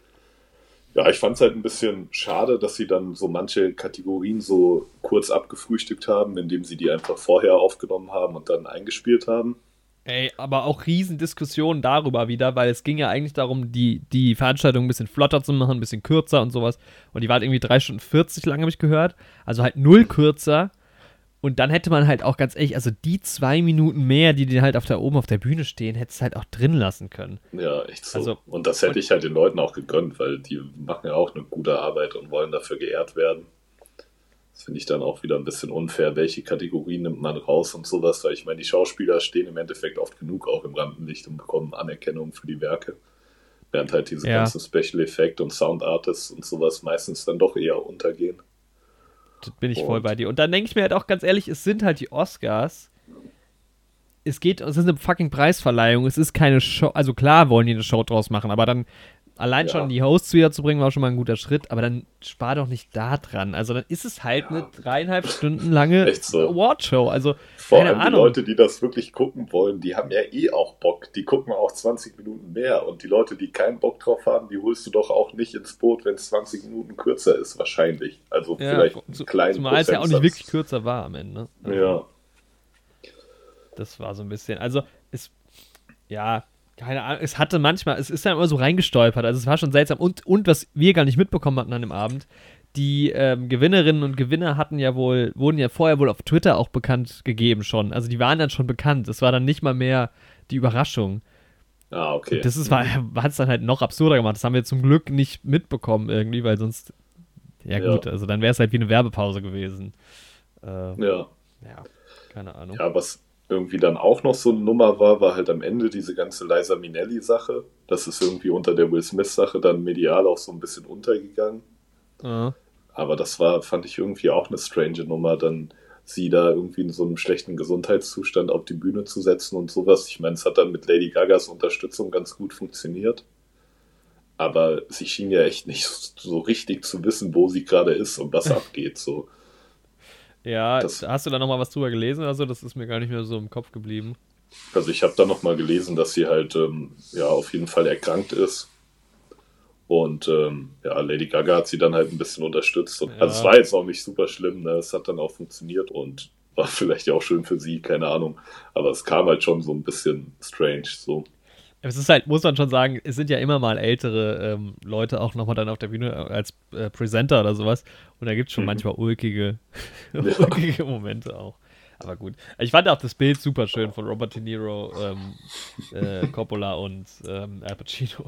Ja, ich fand es halt ein bisschen schade, dass sie dann so manche Kategorien so kurz abgefrühstückt haben, indem sie die einfach vorher aufgenommen haben und dann eingespielt haben. Ey, aber auch Riesendiskussionen darüber wieder, weil es ging ja eigentlich darum, die, die Veranstaltung ein bisschen flotter zu machen, ein bisschen kürzer und sowas. Und die war halt irgendwie 3 Stunden 40 lang, habe ich gehört. Also halt null kürzer. Und dann hätte man halt auch ganz ehrlich, also die zwei Minuten mehr, die die halt auf der oben auf der Bühne stehen, hätte es halt auch drin lassen können. Ja, echt so. Also, und das hätte und, ich halt den Leuten auch gegönnt, weil die machen ja auch eine gute Arbeit und wollen dafür geehrt werden. Das finde ich dann auch wieder ein bisschen unfair. Welche Kategorien nimmt man raus und sowas? Weil ich meine, die Schauspieler stehen im Endeffekt oft genug auch im Rampenlicht und bekommen Anerkennung für die Werke. Während halt diese ja. ganzen Special Effect und Sound Artists und sowas meistens dann doch eher untergehen. Bin ich und. voll bei dir. Und dann denke ich mir halt auch ganz ehrlich, es sind halt die Oscars. Es geht, es ist eine fucking Preisverleihung. Es ist keine Show. Also klar wollen die eine Show draus machen, aber dann Allein ja. schon die Hosts wiederzubringen war schon mal ein guter Schritt, aber dann spar doch nicht da dran. Also dann ist es halt ja. eine dreieinhalb Stunden lange <laughs> so. Awardshow. Also vor keine allem Ahnung. die Leute, die das wirklich gucken wollen, die haben ja eh auch Bock. Die gucken auch 20 Minuten mehr. Und die Leute, die keinen Bock drauf haben, die holst du doch auch nicht ins Boot, wenn es 20 Minuten kürzer ist, wahrscheinlich. Also ja, vielleicht einen kleinen Zumal es ja auch nicht wirklich kürzer war am Ende. Also ja. Das war so ein bisschen. Also es ja, keine Ahnung, es hatte manchmal, es ist ja immer so reingestolpert, also es war schon seltsam. Und, und was wir gar nicht mitbekommen hatten an dem Abend, die ähm, Gewinnerinnen und Gewinner hatten ja wohl, wurden ja vorher wohl auf Twitter auch bekannt gegeben schon. Also die waren dann schon bekannt. Es war dann nicht mal mehr die Überraschung. Ah, okay. Und das ist, war, hat es dann halt noch absurder gemacht. Das haben wir zum Glück nicht mitbekommen irgendwie, weil sonst, ja, ja. gut, also dann wäre es halt wie eine Werbepause gewesen. Äh, ja. Ja, keine Ahnung. Ja, was, irgendwie dann auch noch so eine Nummer war, war halt am Ende diese ganze Liza Minnelli-Sache. Das ist irgendwie unter der Will Smith-Sache dann medial auch so ein bisschen untergegangen. Mhm. Aber das war, fand ich irgendwie auch eine strange Nummer, dann sie da irgendwie in so einem schlechten Gesundheitszustand auf die Bühne zu setzen und sowas. Ich meine, es hat dann mit Lady Gagas Unterstützung ganz gut funktioniert. Aber sie schien ja echt nicht so richtig zu wissen, wo sie gerade ist und was <laughs> abgeht. So. Ja, das, hast du da nochmal was drüber gelesen oder so? Das ist mir gar nicht mehr so im Kopf geblieben. Also ich habe da nochmal gelesen, dass sie halt ähm, ja auf jeden Fall erkrankt ist. Und ähm, ja, Lady Gaga hat sie dann halt ein bisschen unterstützt. Und, ja. Also es war jetzt auch nicht super schlimm, ne? Es hat dann auch funktioniert und war <laughs> vielleicht auch schön für sie, keine Ahnung. Aber es kam halt schon so ein bisschen strange so. Es ist halt, muss man schon sagen, es sind ja immer mal ältere ähm, Leute auch nochmal dann auf der Bühne äh, als äh, Presenter oder sowas. Und da gibt es schon mhm. manchmal ulkige, <laughs> <laughs> ulkige Momente auch. Aber gut. Ich fand auch das Bild super schön von Robert De Niro, ähm, äh, Coppola und ähm, Al Pacino.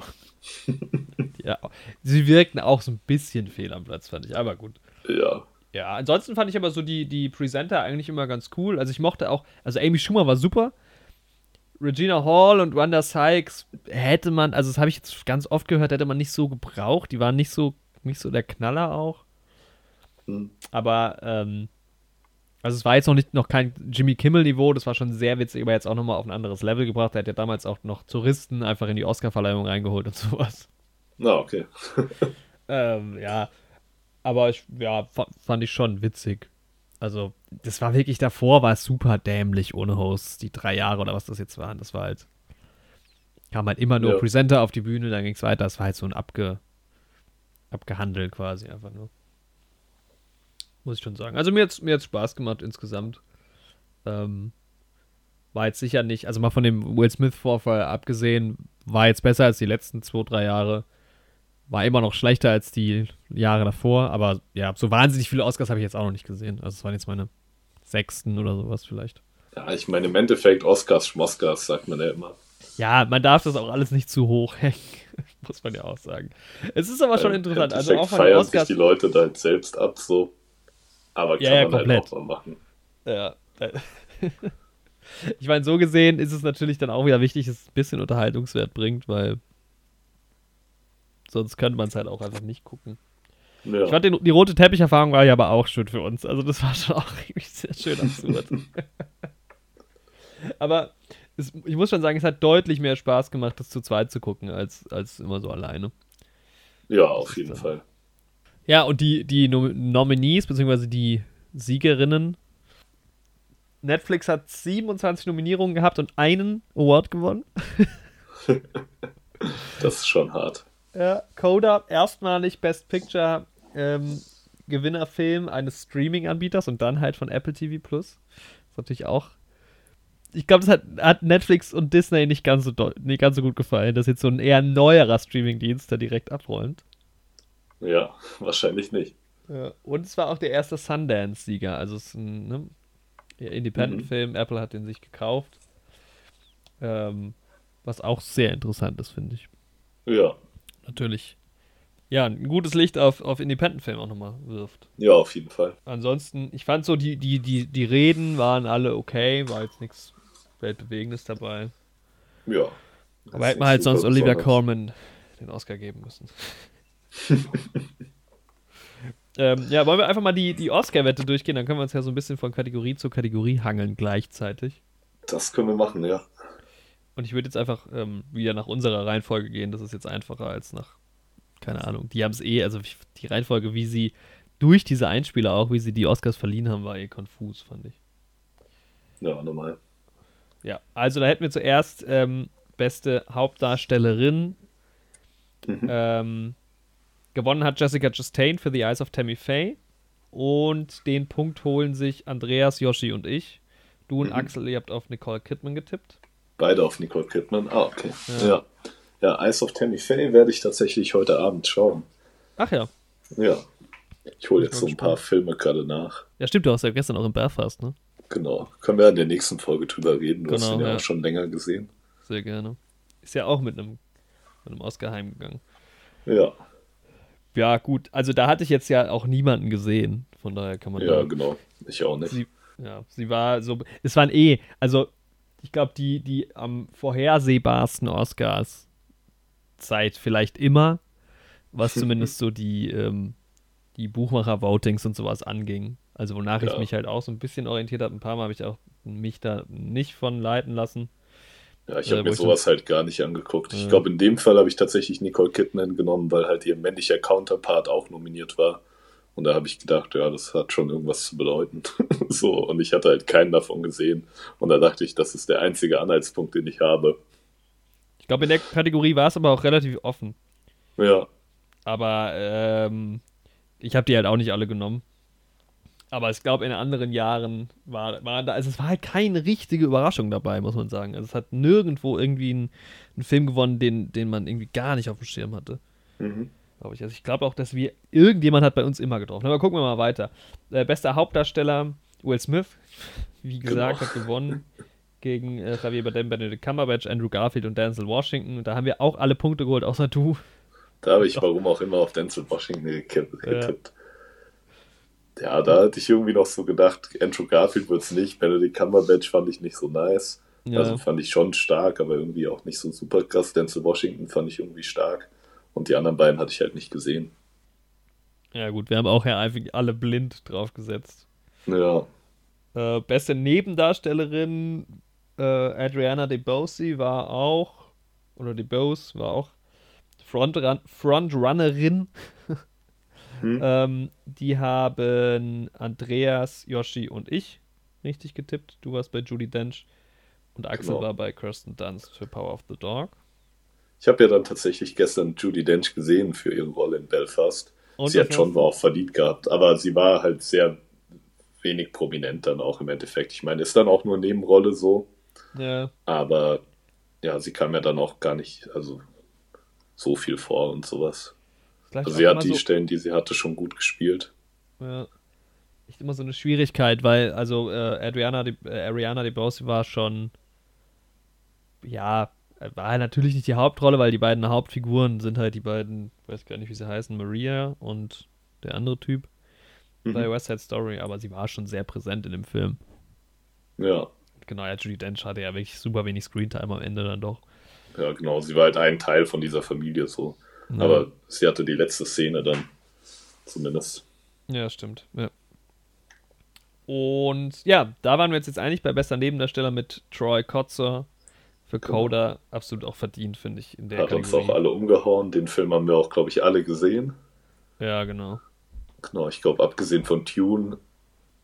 <laughs> ja, sie wirkten auch so ein bisschen fehl am Platz, fand ich. Aber gut. Ja. Ja, ansonsten fand ich aber so die, die Presenter eigentlich immer ganz cool. Also ich mochte auch, also Amy Schumer war super. Regina Hall und Wanda Sykes hätte man, also das habe ich jetzt ganz oft gehört, hätte man nicht so gebraucht. Die waren nicht so, nicht so der Knaller auch. Mhm. Aber ähm, Also es war jetzt noch nicht noch kein Jimmy Kimmel-Niveau, das war schon sehr witzig, aber jetzt auch nochmal auf ein anderes Level gebracht. Er hat ja damals auch noch Touristen einfach in die Oscar-Verleihung reingeholt und <laughs> sowas. Na, okay. <laughs> Ähm, ja. Aber ich, ja, fa- fand ich schon witzig. Also, das war wirklich davor, war es super dämlich ohne Hosts. Die drei Jahre oder was das jetzt waren. Das war halt. Kam halt immer nur Ja. Presenter auf die Bühne, dann ging es weiter. Das war halt so ein abge, abgehandelt quasi einfach nur. Muss ich schon sagen. Also mir hat mir hat's Spaß gemacht insgesamt. Ähm, war jetzt sicher nicht, also mal von dem Will Smith-Vorfall abgesehen, war jetzt besser als die letzten zwei, drei Jahre. War immer noch schlechter als die Jahre davor, aber ja, so wahnsinnig viele Oscars habe ich jetzt auch noch nicht gesehen. Also es waren jetzt meine sechsten oder sowas vielleicht. Ja, ich meine, im Endeffekt Oscars, Schmoskars, sagt man ja immer. Ja, man darf das auch alles nicht zu hoch hängen, <laughs> muss man ja auch sagen. Es ist aber schon Im interessant. Also auch feiern Oscars. sich die Leute da halt selbst ab, so. Aber kann Ja, ja, man komplett. halt auch mal machen. Ja. <laughs> Ich meine, so gesehen ist es natürlich dann auch wieder wichtig, dass es ein bisschen Unterhaltungswert bringt, weil sonst könnte man es halt auch einfach nicht gucken. Ja. Ich fand den, die rote Teppicherfahrung war ja aber auch schön für uns. Also das war schon <laughs> auch irgendwie sehr schön absurd. <laughs> aber es, ich muss schon sagen, es hat deutlich mehr Spaß gemacht, das zu zweit zu gucken, als, als immer so alleine. ja, auf jeden Fall. Ja, und die, die Nom Nominees, beziehungsweise die Siegerinnen. Netflix hat 27 Nominierungen gehabt und einen Award gewonnen. <laughs> Das ist schon hart. Ja, Coda, erstmalig Best Picture ähm, Gewinnerfilm eines Streaming-Anbieters und dann halt von Apple TV Plus. Ist natürlich auch. Ich glaube, das hat, hat Netflix und Disney nicht ganz, so nicht ganz so gut gefallen, dass jetzt so ein eher neuerer Streaming-Dienst da direkt abräumt. Ja, <laughs> wahrscheinlich nicht. Und es war auch der erste Sundance-Sieger. Also es ist ein ne, Independent-Film. Apple hat den sich gekauft. Ähm, was auch sehr interessant ist, finde ich. Ja, Natürlich. Ja, ein gutes Licht auf, auf Independent-Film auch nochmal wirft. ja, auf jeden Fall. Ansonsten, ich fand so, die, die, die, die Reden waren alle okay, war jetzt nichts Weltbewegendes dabei. Ja. Aber hätte man halt sonst Olivia Colman den Oscar geben müssen. ähm, ja, wollen wir einfach mal die, die Oscar-Wette durchgehen, dann können wir uns ja so ein bisschen von Kategorie zu Kategorie hangeln gleichzeitig. Das können wir machen, ja. Und ich würde jetzt einfach ähm, wieder nach unserer Reihenfolge gehen, das ist jetzt einfacher als nach, keine Ahnung, die haben es eh, also die Reihenfolge, wie sie durch diese Einspieler auch, wie sie die Oscars verliehen haben, war eh konfus, fand ich. Ja, normal. Ja, also da hätten wir zuerst ähm, beste Hauptdarstellerin. Mhm. Ähm, gewonnen hat Jessica Chastain für The Eyes of Tammy Faye. Und den Punkt holen sich Andreas, Yoshi und ich. Du und Mhm. Axel, ihr habt auf Nicole Kidman getippt. Beide auf Nicole Kidman. Ah, okay. Ja. Ja. Ja, Eyes of Tammy Faye werde ich tatsächlich heute Abend schauen. Ach ja. Ja. Ich hole jetzt so ein paar Filme gerade nach. Ja, stimmt, du warst ja gestern auch in Belfast, ne? Genau. Können wir in der nächsten Folge drüber reden. Du hast Genau, ihn ja, ja. auch schon länger gesehen. Sehr gerne. Ist ja auch mit einem, mit einem Oscar heimgegangen. Ja. Ja, gut. Also da hatte ich jetzt ja auch niemanden gesehen. Von daher kann man Ja, genau. Ich auch nicht. Sie, ja, sie war so. Es waren eh, also ich glaube, die, die am vorhersehbarsten Oscars seit vielleicht immer, was zumindest so die, ähm, die Buchmacher-Votings und sowas anging. Also wonach ich Ja. mich halt auch so ein bisschen orientiert habe. Ein paar Mal habe ich auch mich da nicht von leiten lassen. Ja, ich Äh, habe wo mir ich sowas halt gar nicht angeguckt. Ich Ja. glaube, in dem Fall habe ich tatsächlich Nicole Kidman genommen, weil halt ihr männlicher Counterpart auch nominiert war. Und da habe ich gedacht, ja, das hat schon irgendwas zu bedeuten. <laughs> so, und ich hatte halt keinen davon gesehen. Und da dachte ich, das ist der einzige Anhaltspunkt, den ich habe. Ich glaube, in der Kategorie war es aber auch relativ offen. Ja, Aber ähm, ich habe die halt auch nicht alle genommen. Aber ich glaube, in anderen Jahren war, waren da, also es war halt keine richtige Überraschung dabei, muss man sagen. Also es hat nirgendwo irgendwie ein, ein Film gewonnen, den, den man irgendwie gar nicht auf dem Schirm hatte. mhm. Glaube ich. Also ich glaube auch, dass wir, irgendjemand hat bei uns immer getroffen. Aber gucken wir mal weiter. Äh, bester Hauptdarsteller, Will Smith, wie gesagt, Genau. hat gewonnen <laughs> gegen äh, Javier Bardem, Benedict Cumberbatch, Andrew Garfield und Denzel Washington. Und da haben wir auch alle Punkte geholt, außer du. da habe ich warum auch immer auf Denzel Washington getippt. getippt. Ja. da hatte ich irgendwie noch so gedacht, Andrew Garfield wird es nicht. Benedict Cumberbatch fand ich nicht so nice. Ja. Also fand ich schon stark, aber irgendwie auch nicht so super krass. Denzel Washington fand ich irgendwie stark. Und die anderen beiden hatte ich halt nicht gesehen. Ja, gut, wir haben auch ja einfach alle blind draufgesetzt. Ja, Äh, beste Nebendarstellerin äh, Adriana DeBose war auch, oder DeBose war auch Frontrun Frontrunnerin. Hm. <laughs> ähm, die haben Andreas, Yoshi und ich richtig getippt. Du warst bei Judy Dench und Axel Genau. war bei Kirsten Dunst für Power of the Dog. Ich habe ja dann tatsächlich gestern Judy Dench gesehen für ihre Rolle in Belfast. Und sie hat schon war auch verdient gehabt, aber sie war halt sehr wenig prominent dann auch im Endeffekt. Ich meine, ist dann auch nur Nebenrolle so, Ja, aber ja, sie kam ja dann auch gar nicht, also so viel vor und sowas. vielleicht Also sie hat die so, Stellen, die sie hatte, schon gut gespielt. Ja. Echt immer so eine Schwierigkeit, weil, also, äh, Adriana, De, äh, Ariana DeBose war schon, ja, war halt natürlich nicht die Hauptrolle, weil die beiden Hauptfiguren sind halt die beiden, weiß gar nicht, wie sie heißen, Maria und der andere Typ Mhm. bei West Side Story, aber sie war schon sehr präsent in dem Film. Ja, Genau, ja, Judy Dench hatte ja wirklich super wenig Screentime am Ende dann doch. ja, genau. Sie war halt ein Teil von dieser Familie so. Ja. Aber sie hatte die letzte Szene dann zumindest. Ja, stimmt. Ja. Und ja, da waren wir uns jetzt eigentlich bei bester Nebendarsteller mit Troy Kotzer für Coda. Absolut auch verdient, finde ich, in der Hat uns Kategorie. auch alle umgehauen. Den Film haben wir auch, glaube ich, alle gesehen. Ja, genau. Genau, ich glaube, abgesehen von Tune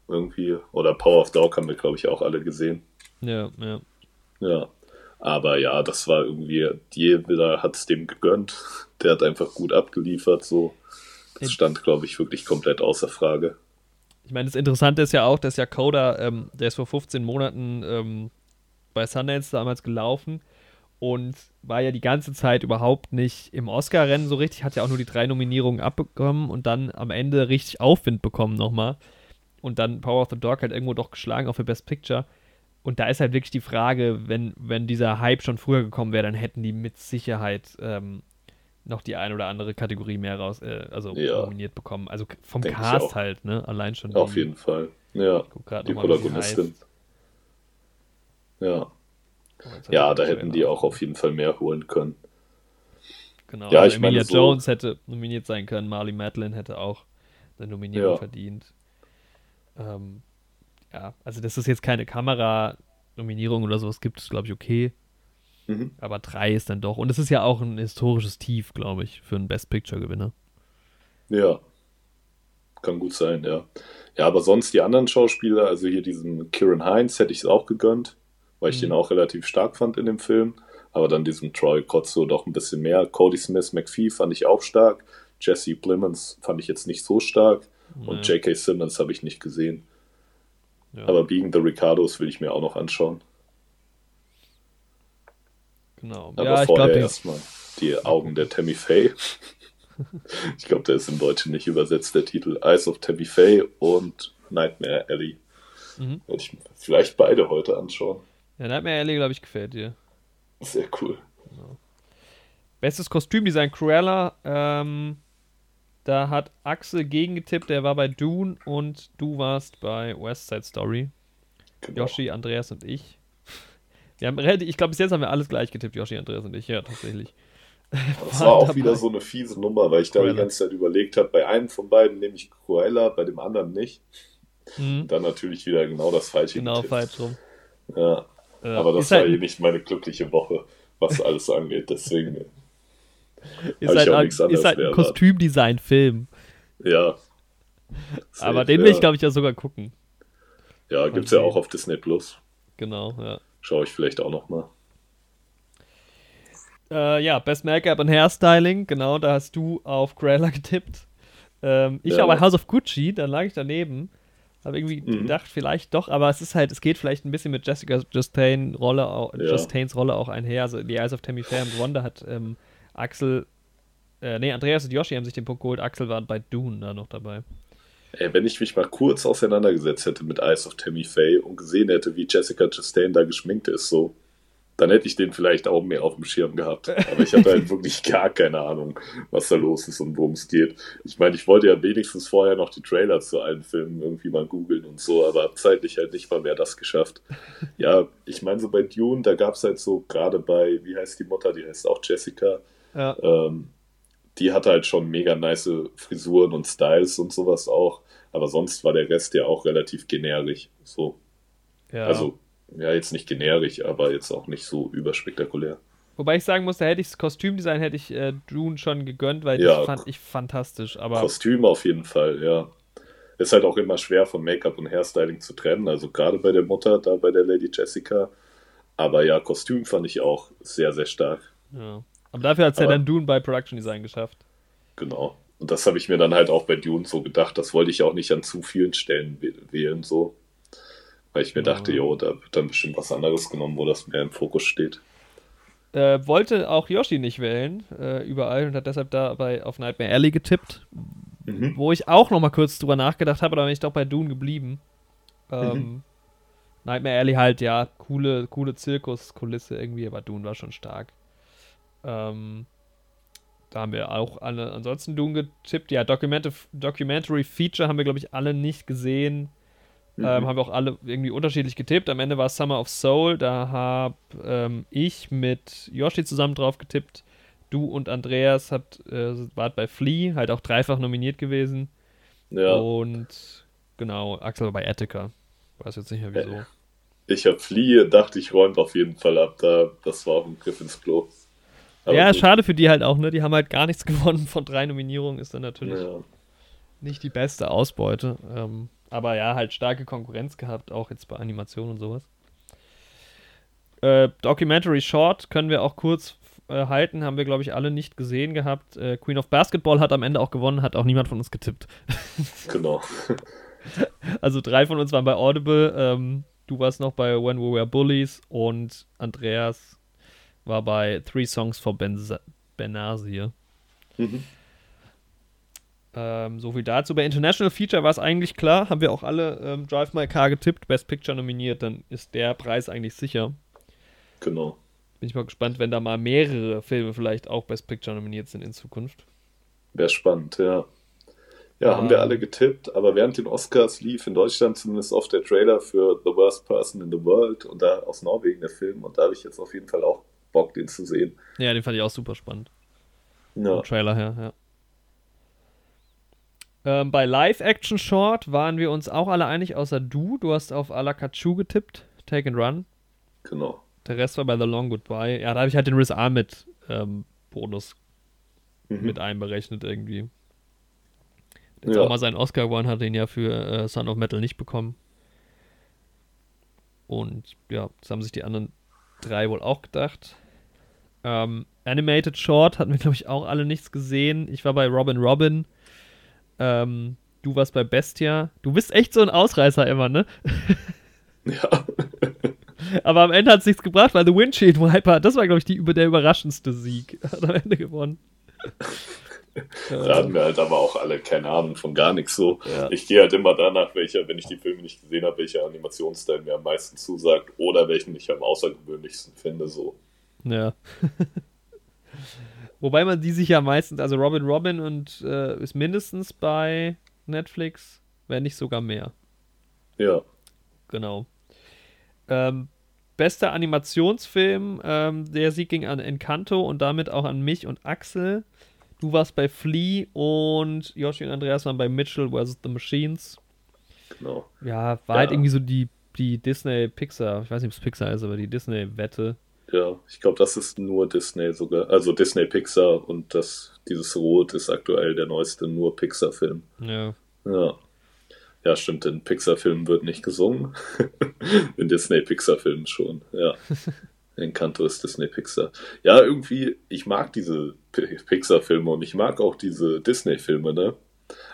irgendwie oder Power of Dog haben wir, glaube ich, auch alle gesehen. Ja, ja. Ja. Aber ja, das war irgendwie, jeder hat es dem gegönnt. <laughs> Der hat einfach gut abgeliefert, so. Das stand, glaube ich, wirklich komplett außer Frage. Ich meine, das Interessante ist ja auch, dass ja Coda, ähm, der ist vor 15 Monaten ähm, bei Sundance damals gelaufen und war ja die ganze Zeit überhaupt nicht im Oscar-Rennen so richtig, hat ja auch nur die drei Nominierungen abbekommen und dann am Ende richtig Aufwind bekommen nochmal. Und dann Power of the Dog halt irgendwo doch geschlagen, auch für Best Picture. Und da ist halt wirklich die Frage, wenn, wenn dieser Hype schon früher gekommen wäre, dann hätten die mit Sicherheit ähm, noch die ein oder andere Kategorie mehr raus, äh, also Ja. nominiert bekommen. Also vom Denk Cast halt, ne? Allein schon. Auf jeden Fall. Ja, die Protagonistin. Ja, ja, da hätten die auch auf jeden Fall mehr holen können. Genau, Ja, also ich meine, Emilia so- Jones hätte nominiert sein können, Marley Madeline hätte auch eine Nominierung Ja. verdient. Ähm, ja, also dass es jetzt keine Kamera-Nominierung oder sowas gibt, ist glaube ich okay. Mhm. Aber drei ist dann doch. Und es ist ja auch ein historisches Tief, glaube ich, für einen Best Picture-Gewinner. Ja, kann gut sein, ja. Ja, aber sonst die anderen Schauspieler, also hier diesen Kieran Hines hätte ich es auch gegönnt, weil ich Mhm. den auch relativ stark fand in dem Film. Aber dann diesen Troy Kotzo doch ein bisschen mehr. Cody Smith McPhee fand ich auch stark. Jesse Plemons fand ich jetzt nicht so stark. Und Nee. J.K. Simmons habe ich nicht gesehen. Ja, Aber Being the Ricardos will ich mir auch noch anschauen. genau. Aber ja, vorher erstmal die Augen der Tammy Faye. <laughs> ich glaube, der ist im Deutschen nicht übersetzt, der Titel. Eyes of Tammy Faye und Nightmare Alley. Mhm. Werde ich vielleicht beide heute anschauen. Ja, Nightmare Alley, glaube ich, gefällt dir. Sehr cool. Bestes Kostümdesign Cruella. Ähm, da hat Axel gegengetippt, der war bei Dune und du warst bei West Side Story. Genau. Yoshi, Andreas und ich. Wir haben relativ, ich glaube, bis jetzt haben wir alles gleich getippt, Yoshi, Andreas und ich, ja, tatsächlich. <laughs> Das war auch dabei. wieder so eine fiese Nummer, weil ich da die Cruella. ganze Zeit überlegt habe, bei einem von beiden nehme ich Cruella, bei dem anderen nicht. Mhm. Dann natürlich wieder genau das Falsche Genau, getippt. falsch rum. Ja, Äh, aber das ist war halt, eh nicht meine glückliche Woche, was alles angeht. Deswegen, ist halt, auch ein, ist halt ein. Kostümdesign-Film. ja. Aber den will ja. ich, glaube ich, ja sogar gucken. Ja, gibt's ja auch auf Disney Plus. Genau, ja. Schaue ich vielleicht auch noch mal. Äh, ja, Best Make-up und Hairstyling, genau, da hast du auf Cruella getippt. Ähm, ich Ja. aber House of Gucci, dann lag ich daneben. Habe irgendwie Mhm. gedacht, vielleicht doch, aber es ist halt, es geht vielleicht ein bisschen mit Jessica Chastain Rolle, auch, Ja. Chastains Rolle auch einher. Also die Eyes of Tammy Fair und Wanda hat ähm, Axel, äh, nee, Andreas und Yoshi haben sich den Punkt geholt. Axel war bei Dune da noch dabei. Ey, wenn ich mich mal kurz auseinandergesetzt hätte mit Eyes of Tammy Faye und gesehen hätte, wie Jessica Chastain da geschminkt ist, so, dann hätte ich den vielleicht auch mehr auf dem Schirm gehabt. Aber ich hatte halt <laughs> wirklich gar keine Ahnung, was da los ist und worum es geht. Ich meine, ich wollte ja wenigstens vorher noch die Trailer zu allen Filmen irgendwie mal googeln und so, aber hab zeitlich halt nicht mal mehr das geschafft. Ja, ich meine, so bei Dune, da gab es halt so, gerade bei, wie heißt die Mutter, die heißt auch Jessica, Ja, ähm, die hatte halt schon mega nice Frisuren und Styles und sowas auch. Aber sonst war der Rest ja auch relativ generisch. So. Ja. Also, ja, jetzt nicht generisch, aber jetzt auch nicht so überspektakulär. Wobei ich sagen muss, da hätte ich das Kostümdesign hätte ich äh, Dune schon gegönnt, weil Ja, das fand ich fantastisch. Aber Kostüm auf jeden Fall, ja. Ist halt auch immer schwer von Make-up und Hairstyling zu trennen. Also gerade bei der Mutter, da bei der Lady Jessica. Aber ja, Kostüm fand ich auch sehr, sehr stark. ja. Aber dafür hat es ja dann Dune bei Production Design geschafft. Genau. Und das habe ich mir dann halt auch bei Dune so gedacht. Das wollte ich auch nicht an zu vielen Stellen wäh- wählen, so. Weil ich mir Ja. dachte, jo, da wird dann bestimmt was anderes genommen, wo das mehr im Fokus steht. Äh, wollte auch Yoshi nicht wählen, äh, überall, und hat deshalb dabei auf Nightmare Alley getippt. Mhm. Wo ich auch noch mal kurz drüber nachgedacht habe, aber bin ich doch bei Dune geblieben. Ähm, Nightmare Alley halt, ja, coole, coole Zirkuskulisse irgendwie, aber Dune war schon stark. Ähm, da haben wir auch alle ansonsten Dune getippt. Ja, Document Documentary Feature haben wir, glaube ich, alle nicht gesehen. Mhm. Ähm, haben wir auch alle irgendwie unterschiedlich getippt. Am Ende war es Summer of Soul. Da habe ähm, ich mit Yoshi zusammen drauf getippt. Du und Andreas habt, äh, wart bei Flea, halt auch dreifach nominiert gewesen. Ja, Und genau, Axel war bei Attica. Weiß jetzt nicht mehr wieso. ich habe Fliehe, dachte ich, räumt auf jeden Fall ab. Da, das war auch ein Griff ins Klo. Aber ja, gut. schade für die halt auch, ne? Die haben halt gar nichts <laughs> gewonnen von drei Nominierungen, ist dann natürlich Ja. nicht die beste Ausbeute. Ähm, aber ja, halt starke Konkurrenz gehabt, auch jetzt bei Animation und sowas. Äh, Documentary Short können wir auch kurz äh, halten, haben wir, glaube ich, alle nicht gesehen gehabt. Äh, Queen of Basketball hat am Ende auch gewonnen, hat auch niemand von uns getippt. <laughs> Genau. Also drei von uns waren bei Audible, ähm, du warst noch bei When We Were Bullies und Andreas war bei Three Songs for Benza- Benazir. Mhm. Ähm, so viel dazu. Bei International Feature war es eigentlich klar, haben wir auch alle ähm, Drive My Car getippt, Best Picture nominiert, dann ist der Preis eigentlich sicher. Genau. Bin ich mal gespannt, wenn da mal mehrere Filme vielleicht auch Best Picture nominiert sind in Zukunft. Wäre spannend, ja. Ja, haben wir Ähm. alle getippt, aber während den Oscars lief in Deutschland zumindest oft der Trailer für The Worst Person in the World und da aus Norwegen der Film und da habe ich jetzt auf jeden Fall auch Bock, den zu sehen. Ja, den fand ich auch super spannend. Ja, Vom Trailer her, ja. Ähm, bei Live-Action-Short waren wir uns auch alle einig, außer du. Du hast auf Alakachu getippt, Take and Run. genau. Der Rest war bei The Long Goodbye. Ja, da habe ich halt den Riz Ahmed ähm, Bonus Mhm. mit einberechnet irgendwie. Der jetzt Ja. auch mal seinen Oscar gewonnen hat, den ja für äh, Son of Metal nicht bekommen. Und ja, das haben sich die anderen drei wohl auch gedacht. Ähm, Animated Short hatten wir, glaube ich, auch alle nichts gesehen. Ich war bei Robin Robin. Ähm, du warst bei Bestia. Du bist echt so ein Ausreißer immer, ne? Ja, <laughs> Aber am Ende hat es nichts gebracht, weil The Windshield Wiper, das war, glaube ich, die, über- der überraschendste Sieg. <laughs> Hat am Ende gewonnen. <laughs> da hatten wir halt aber auch alle keine Ahnung von gar nichts so. Ja. Ich gehe halt immer danach, welcher, wenn ich die Filme nicht gesehen habe, welcher Animationsteil mir am meisten zusagt oder welchen ich am außergewöhnlichsten finde, so. Ja. Wobei man die sich ja meistens, also Robin Robin und äh, ist mindestens bei Netflix, wenn nicht sogar mehr. Ja, Genau. Ähm, bester Animationsfilm, ähm, der Sieg ging an Encanto und damit auch an mich und Axel. Du warst bei Flea und Yoshi und Andreas waren bei Mitchell vs. The Machines. genau. Ja, war halt Ja. irgendwie so die, die Disney-Pixar, ich weiß nicht, ob es Pixar ist, aber die Disney-Wette. Ja, ich glaube, das ist nur Disney sogar. Also Disney Pixar und das, dieses Rot ist aktuell der neueste nur Pixar-Film. Ja. Ja. Ja, stimmt, in Pixar-Filmen wird nicht gesungen. <laughs> in Disney-Pixar-Filmen schon, ja. <laughs> Encanto ist Disney Pixar. Ja, irgendwie, ich mag diese Pixar-Filme und ich mag auch diese Disney-Filme, ne?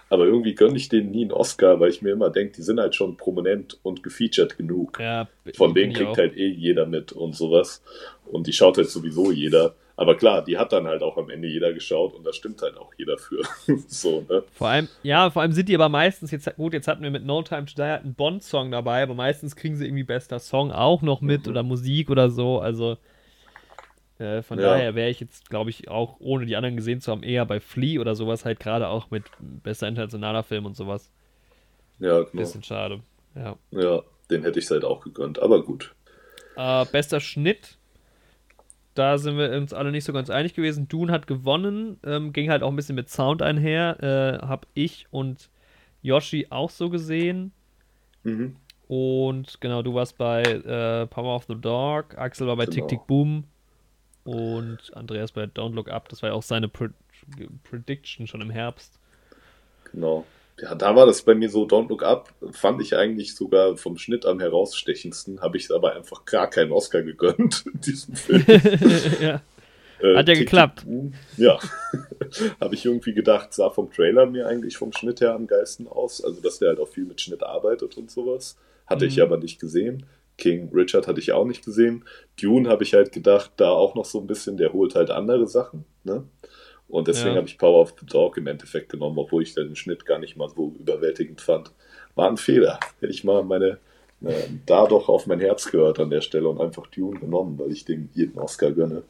Aber irgendwie gönne ich denen nie einen Oscar, weil ich mir immer denke, die sind halt schon prominent und gefeatured genug. ja Von denen kriegt auch. halt eh jeder mit und sowas. Und die schaut halt sowieso jeder. Aber klar, die hat dann halt auch am Ende jeder geschaut und da stimmt halt auch jeder für. <laughs> so, ne? Vor allem, ja, vor allem sind die aber meistens, jetzt, gut, jetzt hatten wir mit No Time to Die halt einen Bond-Song dabei, aber meistens kriegen sie irgendwie bester Song auch noch mit Mhm. oder Musik oder so, also äh, von Ja. daher wäre ich jetzt, glaube ich, auch ohne die anderen gesehen zu haben, eher bei Flea oder sowas halt gerade auch mit bester internationaler Film und sowas. Ja, genau. Bisschen schade. Ja. Ja, den hätte ich halt auch gegönnt. Aber gut. Äh, bester Schnitt da sind wir uns alle nicht so ganz einig gewesen. Dune hat gewonnen, ähm, ging halt auch ein bisschen mit Sound einher. Äh, hab ich und Yoshi auch so gesehen. Mhm. Und genau, du warst bei äh, Power of the Dog, Axel war bei Genau. Tick Tick Boom und Andreas bei Don't Look Up. Das war ja auch seine Pre Prediction schon im Herbst. Genau. Ja, da war das bei mir so, Don't Look Up fand ich eigentlich sogar vom Schnitt am herausstechendsten, habe ich aber einfach gar keinen Oscar gegönnt in diesem <laughs> Film. ja. Äh, Hat ja geklappt. Ja. <laughs> habe ich irgendwie gedacht, sah vom Trailer mir eigentlich vom Schnitt her am geilsten aus. Also, dass der halt auch viel mit Schnitt arbeitet und sowas. Hatte ich Mhm. aber nicht gesehen. King Richard hatte ich auch nicht gesehen. Dune habe ich halt gedacht, da auch noch so ein bisschen, der holt halt andere Sachen. Ne? Und deswegen Ja. habe ich Power of the Dog im Endeffekt genommen, obwohl ich den Schnitt gar nicht mal so überwältigend fand. War ein Fehler. Hätte ich mal meine äh, da doch auf mein Herz gehört an der Stelle und einfach Dune genommen, weil ich dem jeden Oscar gönne.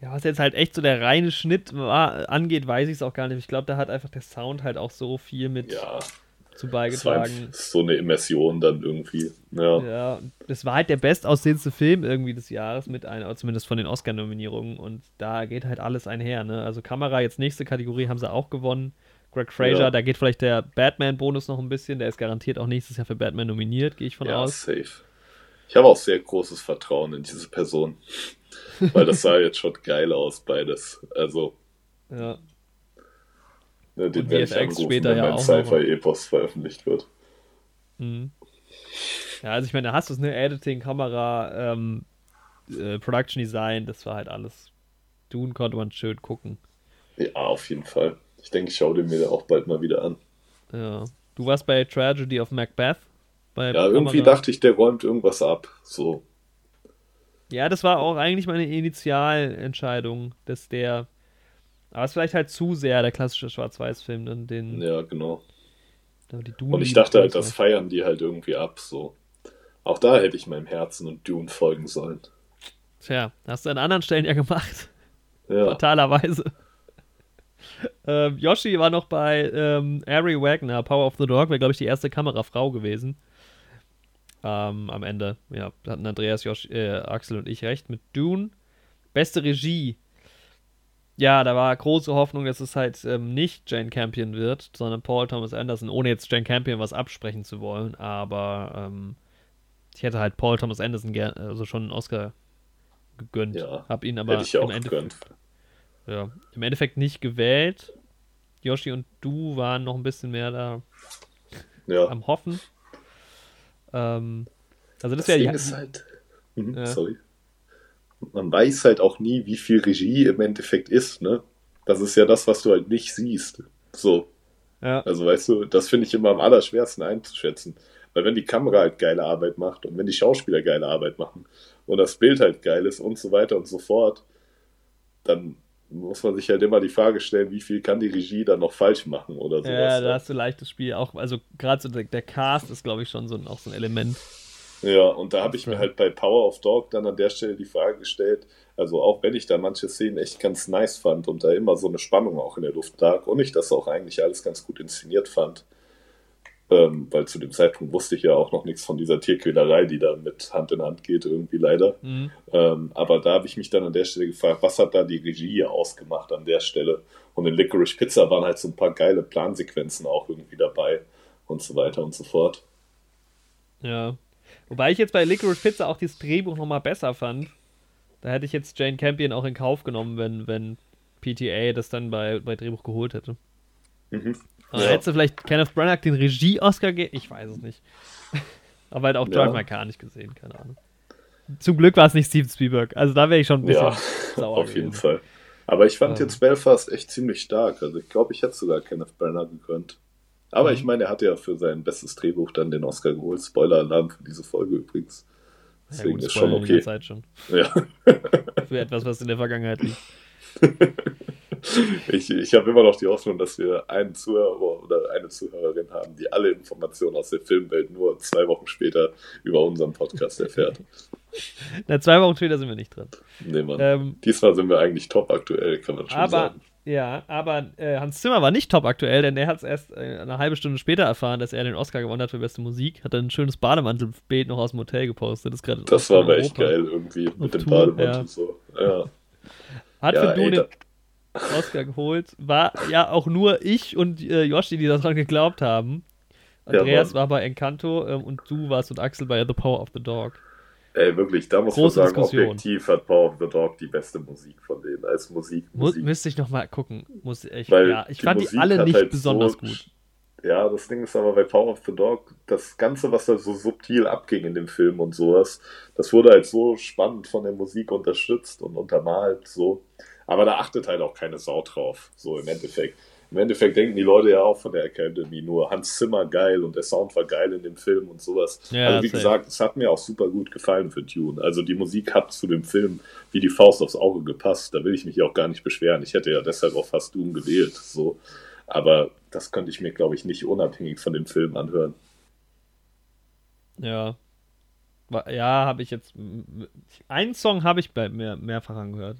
Ja, was jetzt halt echt so der reine Schnitt war, angeht, weiß ich es auch gar nicht. Ich glaube, da hat einfach der Sound halt auch so viel mit Ja, zu beigetragen. so eine Immersion dann irgendwie. Ja, Ja, das war halt der bestaussehendste Film irgendwie des Jahres mit einer, zumindest von den Oscar-Nominierungen. Und da geht halt alles einher, ne? Also Kamera, jetzt nächste Kategorie, haben sie auch gewonnen. Greg Fraser, Ja. da geht vielleicht der Batman-Bonus noch ein bisschen. Der ist garantiert auch nächstes Jahr für Batman nominiert, gehe ich von ja aus. safe. Ich habe auch sehr großes Vertrauen in diese Person. <laughs> Weil das sah jetzt schon geil aus, beides. Also, Ja. Ne, den werde ich anrufen, später wenn ja mein. Sci-Fi-Epos veröffentlicht wird. Mhm. Ja, also ich meine, da hast du es, ne? Editing, Kamera, ähm, äh, Production Design, das war halt alles. Dune konnte man schön gucken. Ja, auf jeden Fall. Ich denke, ich schaue den mir auch bald mal wieder an. Ja. Du warst bei Tragedy of Macbeth. Ja, irgendwie Kamera. dachte ich, der räumt irgendwas ab. So, Ja, das war auch eigentlich meine Initialentscheidung, dass der. Aber es ist vielleicht halt zu sehr der klassische Schwarz-Weiß-Film, dann den. ja, genau. Die Dune Und ich dachte halt, das feiern die halt irgendwie ab. So. Auch da hätte ich meinem Herzen und Dune folgen sollen. Tja, hast du an anderen Stellen ja gemacht. Ja, Fatalerweise. ähm, Yoshi war noch bei ähm, Ari Wagner, Power of the Dog, wäre, glaube ich, die erste Kamerafrau gewesen. Ähm, am Ende, ja, da hatten Andreas, Yoshi, äh, Axel und ich recht mit Dune. Beste Regie. Ja, da war große Hoffnung, dass es halt ähm, nicht Jane Campion wird, sondern Paul Thomas Anderson, ohne jetzt Jane Campion was absprechen zu wollen, aber ähm, ich hätte halt Paul Thomas Anderson gern, also schon einen Oscar gegönnt. Ja, hab ihn aber im Endeffekt gegönnt. ja, im Endeffekt nicht gewählt. Yoshi und du waren noch ein bisschen mehr da Ja, am Hoffen. Ähm, also das, das wäre ja, ist halt. Mhm, Ja. Sorry. Man weiß halt auch nie, wie viel Regie im Endeffekt ist, ne? Das ist ja das, was du halt nicht siehst. So. ja, Also weißt du, das finde ich immer am allerschwersten einzuschätzen. Weil wenn die Kamera halt geile Arbeit macht und wenn die Schauspieler geile Arbeit machen und das Bild halt geil ist und so weiter und so fort, dann muss man sich halt immer die Frage stellen, wie viel kann die Regie dann noch falsch machen oder sowas. ja, da ne? hast du leichtes Spiel. Auch, also gerade so der, der Cast ist, glaube ich, schon so ein, auch so ein Element. Ja, und da habe ich mir halt bei Power of Dog dann an der Stelle die Frage gestellt, also auch wenn ich da manche Szenen echt ganz nice fand und da immer so eine Spannung auch in der Luft lag und ich das auch eigentlich alles ganz gut inszeniert fand, ähm, weil zu dem Zeitpunkt wusste ich ja auch noch nichts von dieser Tierquälerei, die da mit Hand in Hand geht, irgendwie leider. Mhm. Ähm, aber da habe ich mich dann an der Stelle gefragt, was hat da die Regie ausgemacht an der Stelle? Und in Licorice Pizza waren halt so ein paar geile Plansequenzen auch irgendwie dabei und so weiter und so fort. Ja. Wobei ich jetzt bei Licorice Pizza auch dieses Drehbuch nochmal besser fand. Da hätte ich jetzt Jane Campion auch in Kauf genommen, wenn, wenn PTA das dann bei, bei Drehbuch geholt hätte. Mhm. Ja. hättest du vielleicht Kenneth Branagh den Regie-Oscar gegeben? Ich weiß es nicht. <laughs> Aber halt auch Ja. My Car nicht gesehen, keine Ahnung. Zum Glück war es nicht Steven Spielberg. Also da wäre ich schon ein bisschen Ja, <laughs> sauer auf jeden gewesen. Fall. Aber ich fand Ähm. jetzt Belfast echt ziemlich stark. Also ich glaube, ich hätte sogar Kenneth Branagh gegönnt. Aber Mhm. ich meine, er hat ja für sein bestes Drehbuch dann den Oscar geholt. Spoiler-Alarm für diese Folge übrigens. Ja, Deswegen gut, ist schon okay. Zeit schon. Ja. <laughs> Für etwas, was in der Vergangenheit liegt. <laughs> Ich, ich habe immer noch die Hoffnung, dass wir einen Zuhörer oder eine Zuhörerin haben, die alle Informationen aus der Filmwelt nur zwei Wochen später über unseren Podcast erfährt. <laughs> Na, zwei Wochen später sind wir nicht drin. Nee, Mann. Ähm, Diesmal sind wir eigentlich top aktuell, kann man schon aber sagen. Ja, aber äh, Hans Zimmer war nicht top aktuell, denn er hat es erst äh, eine halbe Stunde später erfahren, dass er den Oscar gewonnen hat für beste Musik. Hat dann ein schönes Bademantelbild noch aus dem Hotel gepostet. Das, das war aber echt geil irgendwie mit dem Tour, Bademantel ja. so. Ja. Hat Ja, für da- den Oscar geholt. War ja auch nur ich und äh, Yoshi, die daran geglaubt haben. Ja, Andreas Mann. war bei Encanto ähm, und du warst und Axel bei The Power of the Dog. Ey, wirklich, da muss Große man sagen, Diskussion. objektiv hat Power of the Dog die beste Musik von denen als Musik. Mu Musik. müsste ich noch mal gucken. Muss ich, Weil ja, ich die fand die Musik alle hat nicht halt besonders so- gut. Ja, das Ding ist aber bei Power of the Dog, das Ganze, was da so subtil abging in dem Film und sowas, das wurde halt so spannend von der Musik unterstützt und untermalt, so. Aber da achtet halt auch keine Sau drauf, so im Endeffekt. Im Endeffekt denken die Leute ja auch von der Academy nur Hans Zimmer geil und der Sound war geil in dem Film und sowas. Ja, also wie gesagt, es hat mir auch super gut gefallen für Tune. Also die Musik hat zu dem Film wie die Faust aufs Auge gepasst. Da will ich mich auch gar nicht beschweren. Ich hätte ja deshalb auch fast Doom gewählt, so. Aber das könnte ich mir, glaube ich, nicht unabhängig von dem Film anhören. Ja. Ja, habe ich jetzt. Einen Song habe ich mehr, mehrfach angehört.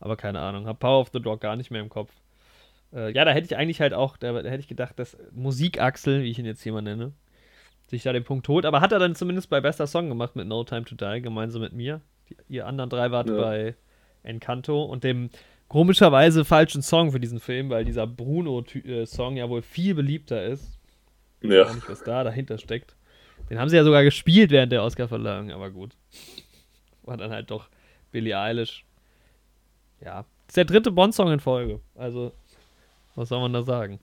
Aber keine Ahnung. Hab Power of the Dog gar nicht mehr im Kopf. Äh, ja, da hätte ich eigentlich halt auch, da, da hätte ich gedacht, dass Musikachsel, wie ich ihn jetzt hier mal nenne, sich da den Punkt holt. Aber hat er dann zumindest bei bester Song gemacht mit No Time to Die, gemeinsam mit mir. Die, ihr anderen drei wart Ja. bei Encanto und dem komischerweise falschen Song für diesen Film, weil dieser Bruno-Song ja wohl viel beliebter ist. Ich weiß Ja, auch nicht, was da dahinter steckt. Den haben sie ja sogar gespielt während der Oscar-Verleihung, aber gut. War dann halt doch Billie Eilish. Ja. Ist der dritte Bond-Song in Folge. Also, was soll man da sagen?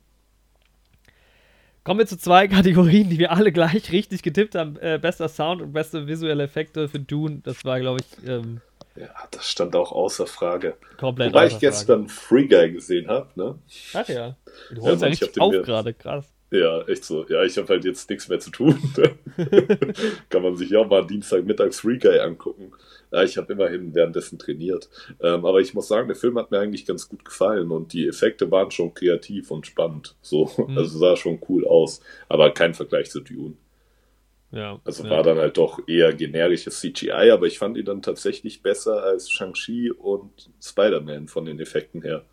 Kommen wir zu zwei <laughs> Kategorien, die wir alle gleich richtig getippt haben. Äh, bester Sound und beste visuelle Effekte für Dune. Das war, glaube ich, ähm, ja, das stand auch außer Frage. komplett Wobei außer ich Frage. gestern Free Guy gesehen habe, ne? Ach ja. Du Ja, holst ja, hab richtig auf gerade. Krass. Ja, echt so. Ja, ich habe halt jetzt nichts mehr zu tun. <laughs> Kann man sich ja auch mal Dienstagmittags Free Guy angucken. Ja, ich habe immerhin währenddessen trainiert. Ähm, aber ich muss sagen, der Film hat mir eigentlich ganz gut gefallen und die Effekte waren schon kreativ und spannend. So, Mhm. also sah schon cool aus. Aber kein Vergleich zu Dune. Ja. Also ja. war dann halt doch eher generisches CGI, aber ich fand ihn dann tatsächlich besser als Shang-Chi und Spider-Man von den Effekten her.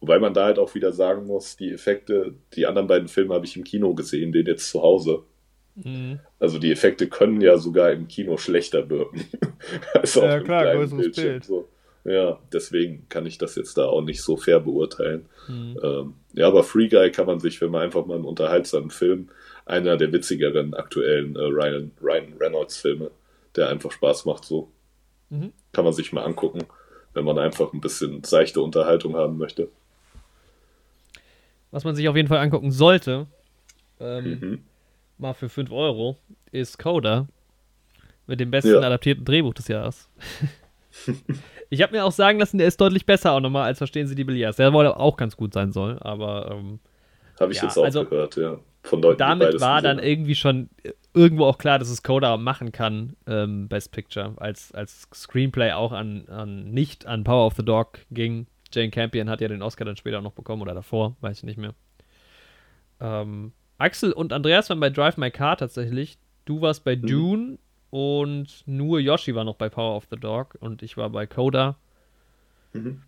Wobei man da halt auch wieder sagen muss, die Effekte, die anderen beiden Filme habe ich im Kino gesehen, den jetzt zu Hause. Mhm. Also die Effekte können ja sogar im Kino schlechter wirken. <laughs> als auf Ja, einem klar, kleinen größeres Bildschirm, Bild. So. Ja, deswegen kann ich das jetzt da auch nicht so fair beurteilen. Mhm. Ähm, ja, aber Free Guy kann man sich, wenn man einfach mal einen unterhaltsamen Film, einer der witzigeren aktuellen äh, Ryan, Ryan Reynolds Filme, der einfach Spaß macht, so Mhm. kann man sich mal angucken, wenn man einfach ein bisschen seichte Unterhaltung haben möchte. Was man sich auf jeden Fall angucken sollte, ähm, Mhm. Mal für 5 Euro, ist Coda. Mit dem besten Ja. adaptierten Drehbuch des Jahres. <laughs> ich habe mir auch sagen lassen, der ist deutlich besser auch nochmal als Verstehen Sie die Billiards. Der wohl auch ganz gut sein soll, aber ähm, Habe ich Ja, jetzt auch also gehört, ja. Von Leuten, damit war dann irgendwie schon äh, irgendwo auch klar, dass es Coda machen kann, ähm, Best Picture, als, als Screenplay auch an, an nicht an Power of the Dog ging. Jane Campion hat ja den Oscar dann später auch noch bekommen oder davor, weiß ich nicht mehr. Ähm, Axel und Andreas waren bei Drive My Car tatsächlich. Du warst bei Mhm. Dune und nur Yoshi war noch bei Power of the Dog und ich war bei Coda. Mhm.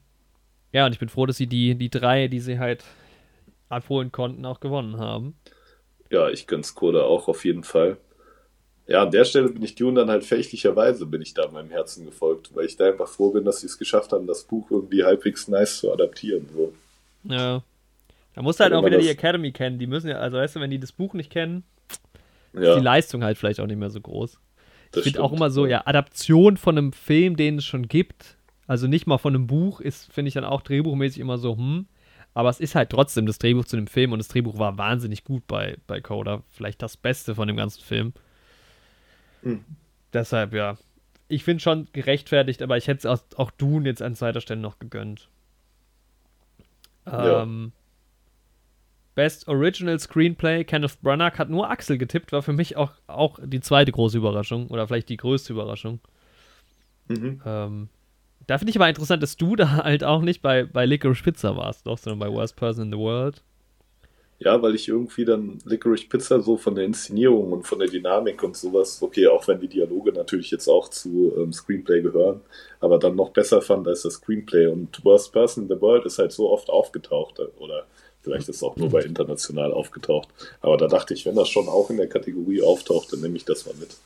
Ja, und ich bin froh, dass sie die, die drei, die sie halt abholen konnten, auch gewonnen haben. Ja, ich gönn's Koda auch auf jeden Fall. Ja, an der Stelle bin ich Dune dann halt fälschlicherweise bin ich da meinem Herzen gefolgt, weil ich da einfach froh bin, dass sie es geschafft haben, das Buch irgendwie halbwegs nice zu adaptieren. So. Ja. Da musst du halt auch wieder die Academy kennen. Die müssen ja, also weißt du, wenn die das Buch nicht kennen, ist Ja, die Leistung halt vielleicht auch nicht mehr so groß. das ich finde auch immer so, ja, Adaption von einem Film, den es schon gibt, also nicht mal von einem Buch, ist, finde ich dann auch drehbuchmäßig immer so, hm. Aber es ist halt trotzdem das Drehbuch zu dem Film und das Drehbuch war wahnsinnig gut bei, bei Coda. Vielleicht das Beste von dem ganzen Film. Hm. Deshalb, ja. Ich finde schon gerechtfertigt, aber ich hätte es auch, auch Dune jetzt an zweiter Stelle noch gegönnt. Ja. Ähm, Best Original Screenplay, Kenneth Branagh hat nur Axel getippt, war für mich auch, auch die zweite große Überraschung oder vielleicht die größte Überraschung. Mhm. Ähm, da finde ich aber interessant, dass du da <laughs> halt auch nicht bei, bei Licorice Pizza warst, doch, sondern bei Worst Person in the World. Ja, weil ich irgendwie dann Licorice Pizza so von der Inszenierung und von der Dynamik und sowas, okay, auch wenn die Dialoge natürlich jetzt auch zu ähm, Screenplay gehören, aber dann noch besser fand als das Screenplay. Und Worst Person in the World ist halt so oft aufgetaucht oder vielleicht ist es auch nur bei international aufgetaucht. Aber da dachte ich, wenn das schon auch in der Kategorie auftaucht, dann nehme ich das mal mit.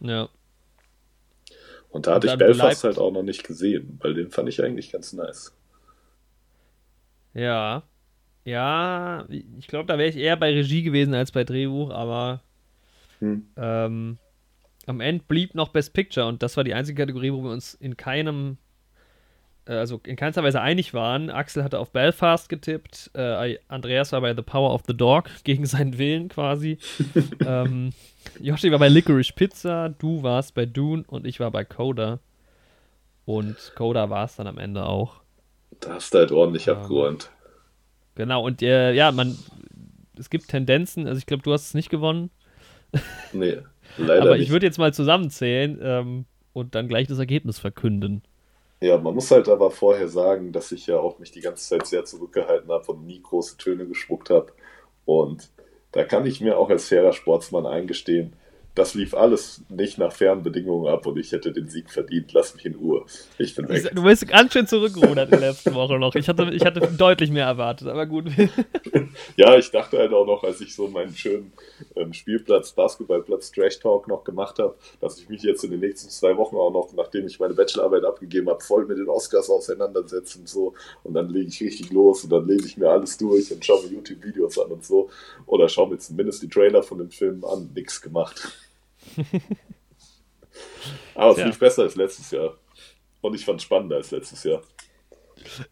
Ja. Und da hatte ich Belfast halt auch noch nicht gesehen, weil den fand ich eigentlich ganz nice. Ja, ja, ich glaube, da wäre ich eher bei Regie gewesen als bei Drehbuch, aber hm. ähm, am Ende blieb noch Best Picture und das war die einzige Kategorie, wo wir uns in keinem, also in keinster Weise einig waren. Axel hatte auf Belfast getippt, äh, Andreas war bei The Power of the Dog, <laughs> gegen seinen Willen quasi. <laughs> ähm, Yoshi war bei Licorice Pizza, du warst bei Dune und ich war bei Coda. Und Coda war es dann am Ende auch. Da hast du halt ordentlich ähm, abgeräumt. Genau, und äh, ja, man, es gibt Tendenzen, also ich glaube, du hast es nicht gewonnen. Nee, <laughs> leider Aber nicht. ich würde jetzt mal zusammenzählen ähm, und dann gleich das Ergebnis verkünden. Ja, man muss halt aber vorher sagen, dass ich ja auch mich die ganze Zeit sehr zurückgehalten habe und nie große Töne gespuckt habe. Und da kann ich mir auch als fairer Sportsmann eingestehen, das lief alles nicht nach fairen Bedingungen ab und ich hätte den Sieg verdient. Lass mich in Ruhe. Ich bin weg. Du bist ganz schön zurückgerudert in der letzten Woche noch. Ich hatte, ich hatte deutlich mehr erwartet, aber gut. <laughs> ja, ich dachte halt auch noch, als ich so meinen schönen ähm, Spielplatz, Basketballplatz Trash Talk noch gemacht habe, dass ich mich jetzt in den nächsten zwei Wochen auch noch, nachdem ich meine Bachelorarbeit abgegeben habe, voll mit den Oscars auseinandersetze und so. Und dann lege ich richtig los und dann lese ich mir alles durch und schaue mir YouTube-Videos an und so. Oder schaue mir zumindest die Trailer von den Filmen an. Nix gemacht. <laughs> aber es ja. lief besser als letztes Jahr. Und ich fand es spannender als letztes Jahr.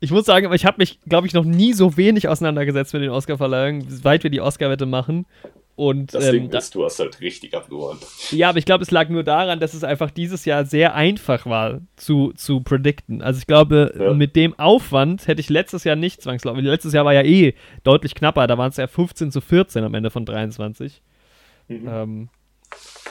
Ich muss sagen, aber ich habe mich, glaube ich, noch nie so wenig auseinandergesetzt mit den Oscar-Verleihungen, seit wir die Oscar-Wette machen. Und, das Ding ähm, ist, du hast halt richtig abgeräumt. Ja, aber ich glaube, es lag nur daran, dass es einfach dieses Jahr sehr einfach war zu, zu predikten. Also ich glaube, ja. mit dem Aufwand hätte ich letztes Jahr nicht zwangsläufig. Letztes Jahr war ja eh deutlich knapper, da waren es ja 15 zu 14 am Ende von 23. Mhm. Ähm,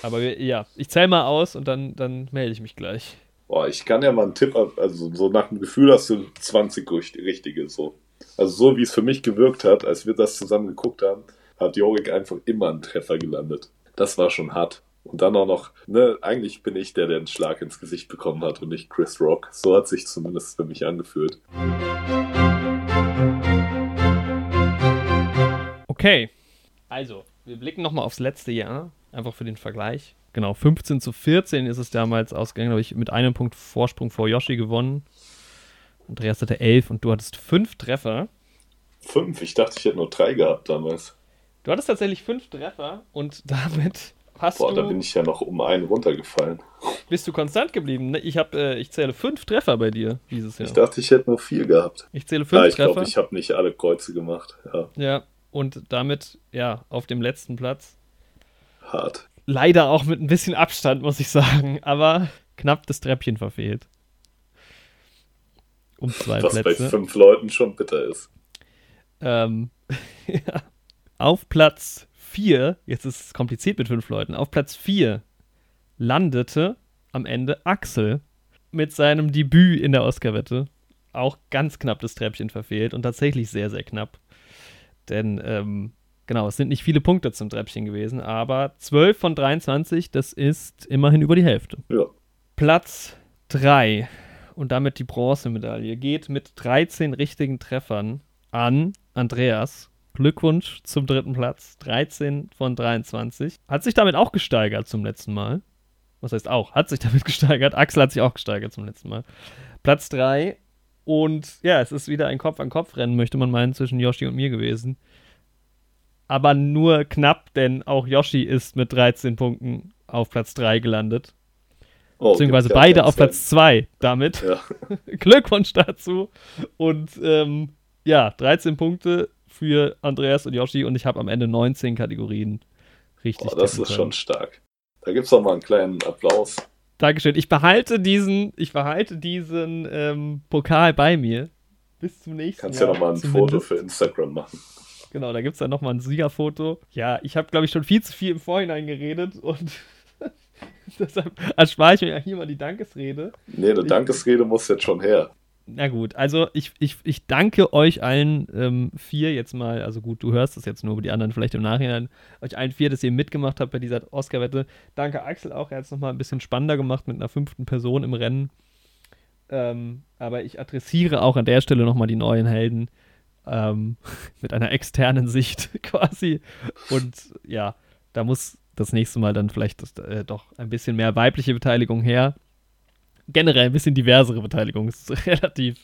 aber ja, ich zähle mal aus und dann, dann melde ich mich gleich. Boah, ich kann ja mal einen Tipp, also so nach dem Gefühl hast du 20 richtige so. Also so wie es für mich gewirkt hat, als wir das zusammen geguckt haben, hat Jorik einfach immer einen Treffer gelandet. Das war schon hart. Und dann auch noch, ne, eigentlich bin ich der, der einen Schlag ins Gesicht bekommen hat und nicht Chris Rock. So hat sich zumindest für mich angefühlt. Okay, also, wir blicken nochmal aufs letzte Jahr. Einfach für den Vergleich. Genau, 15 zu 14 ist es damals ausgegangen, habe ich mit einem Punkt Vorsprung vor Yoshi gewonnen. Andreas hatte 11 und du hattest fünf Treffer. Fünf? Ich dachte, ich hätte nur drei gehabt damals. Du hattest tatsächlich fünf Treffer und <laughs> damit hast Boah, du. da bin ich ja noch um einen runtergefallen. Bist du konstant geblieben? Ne, ich, hab, äh, ich zähle fünf Treffer bei dir dieses Jahr. Ich dachte, ich hätte nur vier gehabt. Ich zähle fünf ja, ich Treffer. Ich glaube, ich habe nicht alle Kreuze gemacht. Ja. ja, und damit, ja, auf dem letzten Platz hart. Leider auch mit ein bisschen Abstand, muss ich sagen, aber knapp das Treppchen verfehlt. Um zwei Was Plätze. Was bei fünf Leuten schon bitter ist. Ähm, ja. <laughs> Auf Platz 4, jetzt ist es kompliziert mit fünf Leuten, auf Platz 4 landete am Ende Axel mit seinem Debüt in der Oscar-Wette. Auch ganz knapp das Treppchen verfehlt und tatsächlich sehr, sehr knapp. Denn ähm, Genau, es sind nicht viele Punkte zum Treppchen gewesen, aber 12 von 23, das ist immerhin über die Hälfte. Ja. Platz 3 und damit die Bronzemedaille geht mit 13 richtigen Treffern an Andreas. Glückwunsch zum dritten Platz. 13 von 23. Hat sich damit auch gesteigert zum letzten Mal. Was heißt auch? Hat sich <laughs> damit gesteigert. Axel hat sich auch gesteigert zum letzten Mal. Platz 3. Und ja, es ist wieder ein Kopf-an-Kopf-Rennen, möchte man meinen, zwischen Yoshi und mir gewesen aber nur knapp, denn auch Yoshi ist mit 13 Punkten auf Platz 3 gelandet. Oh, Beziehungsweise beide auf Platz 2 damit. Ja. <laughs> Glückwunsch dazu. Und ähm, ja, 13 Punkte für Andreas und Yoshi und ich habe am Ende 19 Kategorien richtig. Oh, das ist können. schon stark. Da gibt es auch mal einen kleinen Applaus. Dankeschön. Ich behalte diesen, ich behalte diesen ähm, Pokal bei mir. Bis zum nächsten Kannst Jahr. Kannst ja nochmal ein. Foto für Instagram machen. Genau, da gibt es dann nochmal ein Siegerfoto. Ja, ich habe, glaube ich, schon viel zu viel im Vorhinein geredet und <laughs> deshalb erspare ich mir ja hier mal die Dankesrede. Nee, eine Dankesrede muss jetzt schon her. Na gut, also ich, ich, ich danke euch allen ähm, vier jetzt mal, also gut, du hörst das jetzt nur, die anderen vielleicht im Nachhinein, euch allen vier, dass ihr mitgemacht habt bei dieser Oscar-Wette. Danke Axel auch, er hat es nochmal ein bisschen spannender gemacht mit einer fünften Person im Rennen. Ähm, aber ich adressiere auch an der Stelle nochmal die neuen Helden ähm, <laughs> mit einer externen Sicht <laughs> quasi. Und ja, da muss das nächste Mal dann vielleicht das, äh, doch ein bisschen mehr weibliche Beteiligung her generell ein bisschen diversere Beteiligung. Ist <laughs> relativ,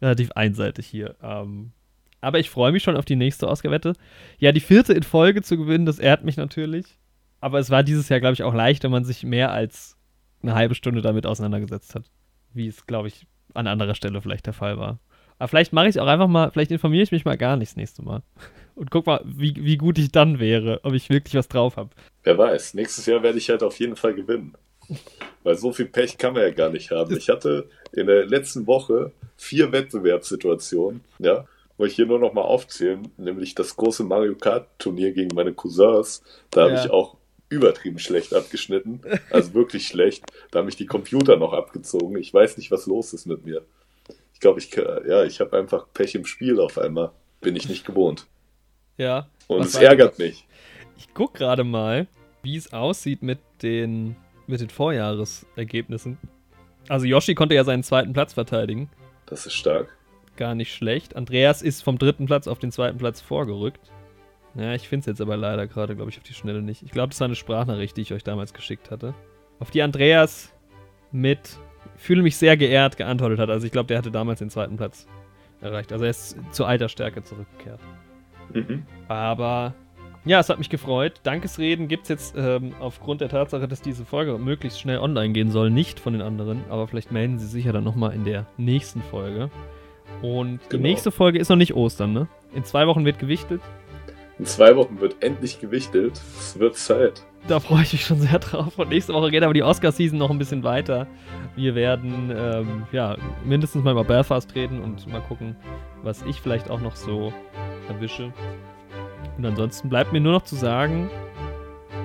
relativ einseitig hier. Ähm, aber ich freue mich schon auf die nächste Oscar-Wette. Ja, die vierte in Folge zu gewinnen, das ehrt mich natürlich. Aber es war dieses Jahr, glaube ich, auch leicht, wenn man sich mehr als eine halbe Stunde damit auseinandergesetzt hat. Wie es, glaube ich, an anderer Stelle vielleicht der Fall war. Aber vielleicht mache ich es auch einfach mal, vielleicht informiere ich mich mal gar nicht das nächste Mal. Und guck mal, wie, wie gut ich dann wäre, ob ich wirklich was drauf habe. Wer weiß, nächstes Jahr werde ich halt auf jeden Fall gewinnen. Weil so viel Pech kann man ja gar nicht haben. Ich hatte in der letzten Woche vier Wettbewerbssituationen, ja, wollte ich hier nur noch mal aufzählen, nämlich das große Mario Kart Turnier gegen meine Cousins. Da ja. habe ich auch übertrieben schlecht abgeschnitten, also wirklich schlecht. Da haben mich die Computer noch abgezogen. Ich weiß nicht, was los ist mit mir. Ich glaube, ich ja, ich habe einfach Pech im Spiel auf einmal. Bin ich nicht gewohnt. Ja. Und es ärgert mich. Ich gucke gerade mal, wie es aussieht mit den mit den Vorjahresergebnissen. Also Yoshi konnte ja seinen zweiten Platz verteidigen. Das ist stark. Gar nicht schlecht. Andreas ist vom dritten Platz auf den zweiten Platz vorgerückt. Ja, ich finde es jetzt aber leider gerade, glaube ich, auf die Schnelle nicht. Ich glaube, das war eine Sprachnachricht, die ich euch damals geschickt hatte. Auf die Andreas mit fühle mich sehr geehrt geantwortet hat. Also ich glaube, der hatte damals den zweiten Platz erreicht. Also er ist zur Altersstärke zurückgekehrt. Mhm. Aber ja, es hat mich gefreut. Dankesreden gibt es jetzt ähm, aufgrund der Tatsache, dass diese Folge möglichst schnell online gehen soll, nicht von den anderen. Aber vielleicht melden sie sich ja dann nochmal in der nächsten Folge. Und genau. die nächste Folge ist noch nicht Ostern, ne? In zwei Wochen wird gewichtet. In zwei Wochen wird endlich gewichtet. Es wird Zeit. Da freue ich mich schon sehr drauf. Und nächste Woche geht aber die Oscar-Season noch ein bisschen weiter. Wir werden ähm, ja mindestens mal über Belfast reden und mal gucken, was ich vielleicht auch noch so erwische. Und ansonsten bleibt mir nur noch zu sagen,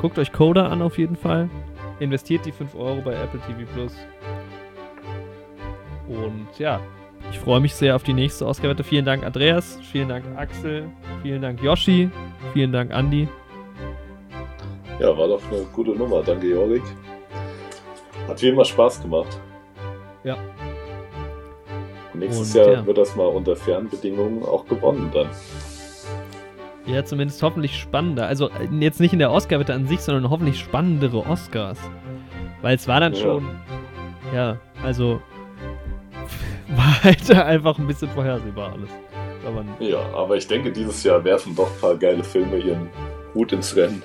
guckt euch Coda an auf jeden Fall. Investiert die 5 Euro bei Apple TV Plus. Und ja, ich freue mich sehr auf die nächste Oscar-Wette. Vielen Dank, Andreas. Vielen Dank, Axel. Vielen Dank, Yoshi. Vielen Dank, Andi. Ja, war doch eine gute Nummer. Danke, Jorik. Hat wie immer Spaß gemacht. Ja. nächstes Und, Jahr ja. wird das mal unter Fernbedingungen auch gewonnen dann. Ja, zumindest hoffentlich spannender. Also jetzt nicht in der Oscar-Wette an sich, sondern hoffentlich spannendere Oscars. Weil es war dann ja. schon, ja, also <laughs> war halt <laughs> einfach ein bisschen vorhersehbar alles. Aber, ja, aber ich denke, dieses Jahr werfen doch ein paar geile Filme ihren Hut ins Rennen.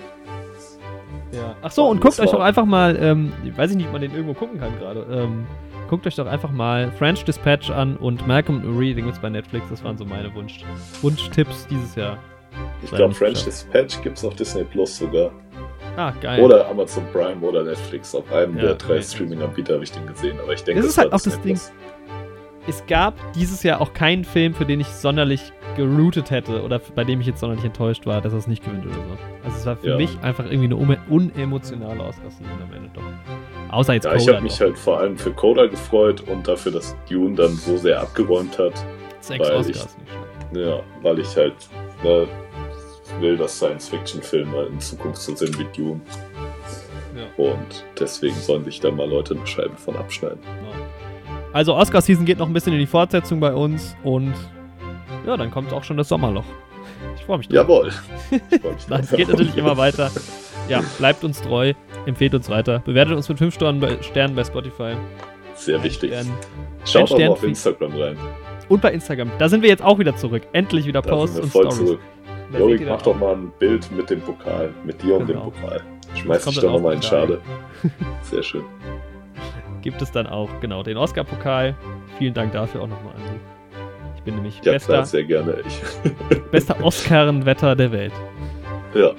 Ja. Ach so, und, guckt euch doch einfach mal, ähm, ich weiß nicht, ob man den irgendwo gucken kann gerade. Ähm, guckt euch doch einfach mal French Dispatch an und Malcolm Reading ist bei Netflix. Das waren so meine Wunsch Wunschtipps dieses Jahr. Ich glaube, French Dispatch gibt es auf Disney Plus sogar. Ah, geil. Oder Amazon Prime oder Netflix. Auf einem ja, der drei Streaming-Anbieter habe ich den gesehen. Aber ich denke, das, das ist halt auch das Ding. Es gab dieses Jahr auch keinen Film, für den ich sonderlich geroutet hätte oder bei dem ich jetzt sonderlich enttäuscht war, dass er es nicht gewinnt oder so. Also es war für ja. mich einfach irgendwie eine unemotionale Oscar-Season am Ende doch. Außer jetzt ja, Coda ich habe mich halt vor allem für Coda gefreut und dafür, dass Dune dann so sehr abgeräumt hat. Sechs weil Oscars, ich. Ja, weil ich halt ne, will, dass Science-Fiction-Filme in Zukunft so sind wie Dune. Ja. Und deswegen sollen sich da mal Leute eine Scheibe von abschneiden. Ja. Also Oscar-Season geht noch ein bisschen in die Fortsetzung bei uns und ja, dann kommt auch schon das Sommerloch. Ich freue mich drauf. Jawohl. <laughs> Es geht natürlich immer weiter. Ja, bleibt uns treu, empfehlt uns weiter, bewertet uns mit 5 Sternen bei Spotify. Sehr wichtig. Stern, Schaut auch mal auf Instagram rein. Und bei Instagram. Da sind wir jetzt auch wieder zurück. Endlich wieder Posts und Stories. Zurück. Jorik, mach doch mal ein Bild mit dem Pokal, mit dir und genau. dem Pokal. Schmeiß dich doch nochmal in Schade. <laughs> Sehr schön. Gibt es dann auch, genau, den Oscar-Pokal. Vielen Dank dafür auch nochmal, Andi. Ich bin nämlich ja, bester, klar, sehr gerne. Ich. bester <laughs> Oscar-Wetter der Welt. Ja.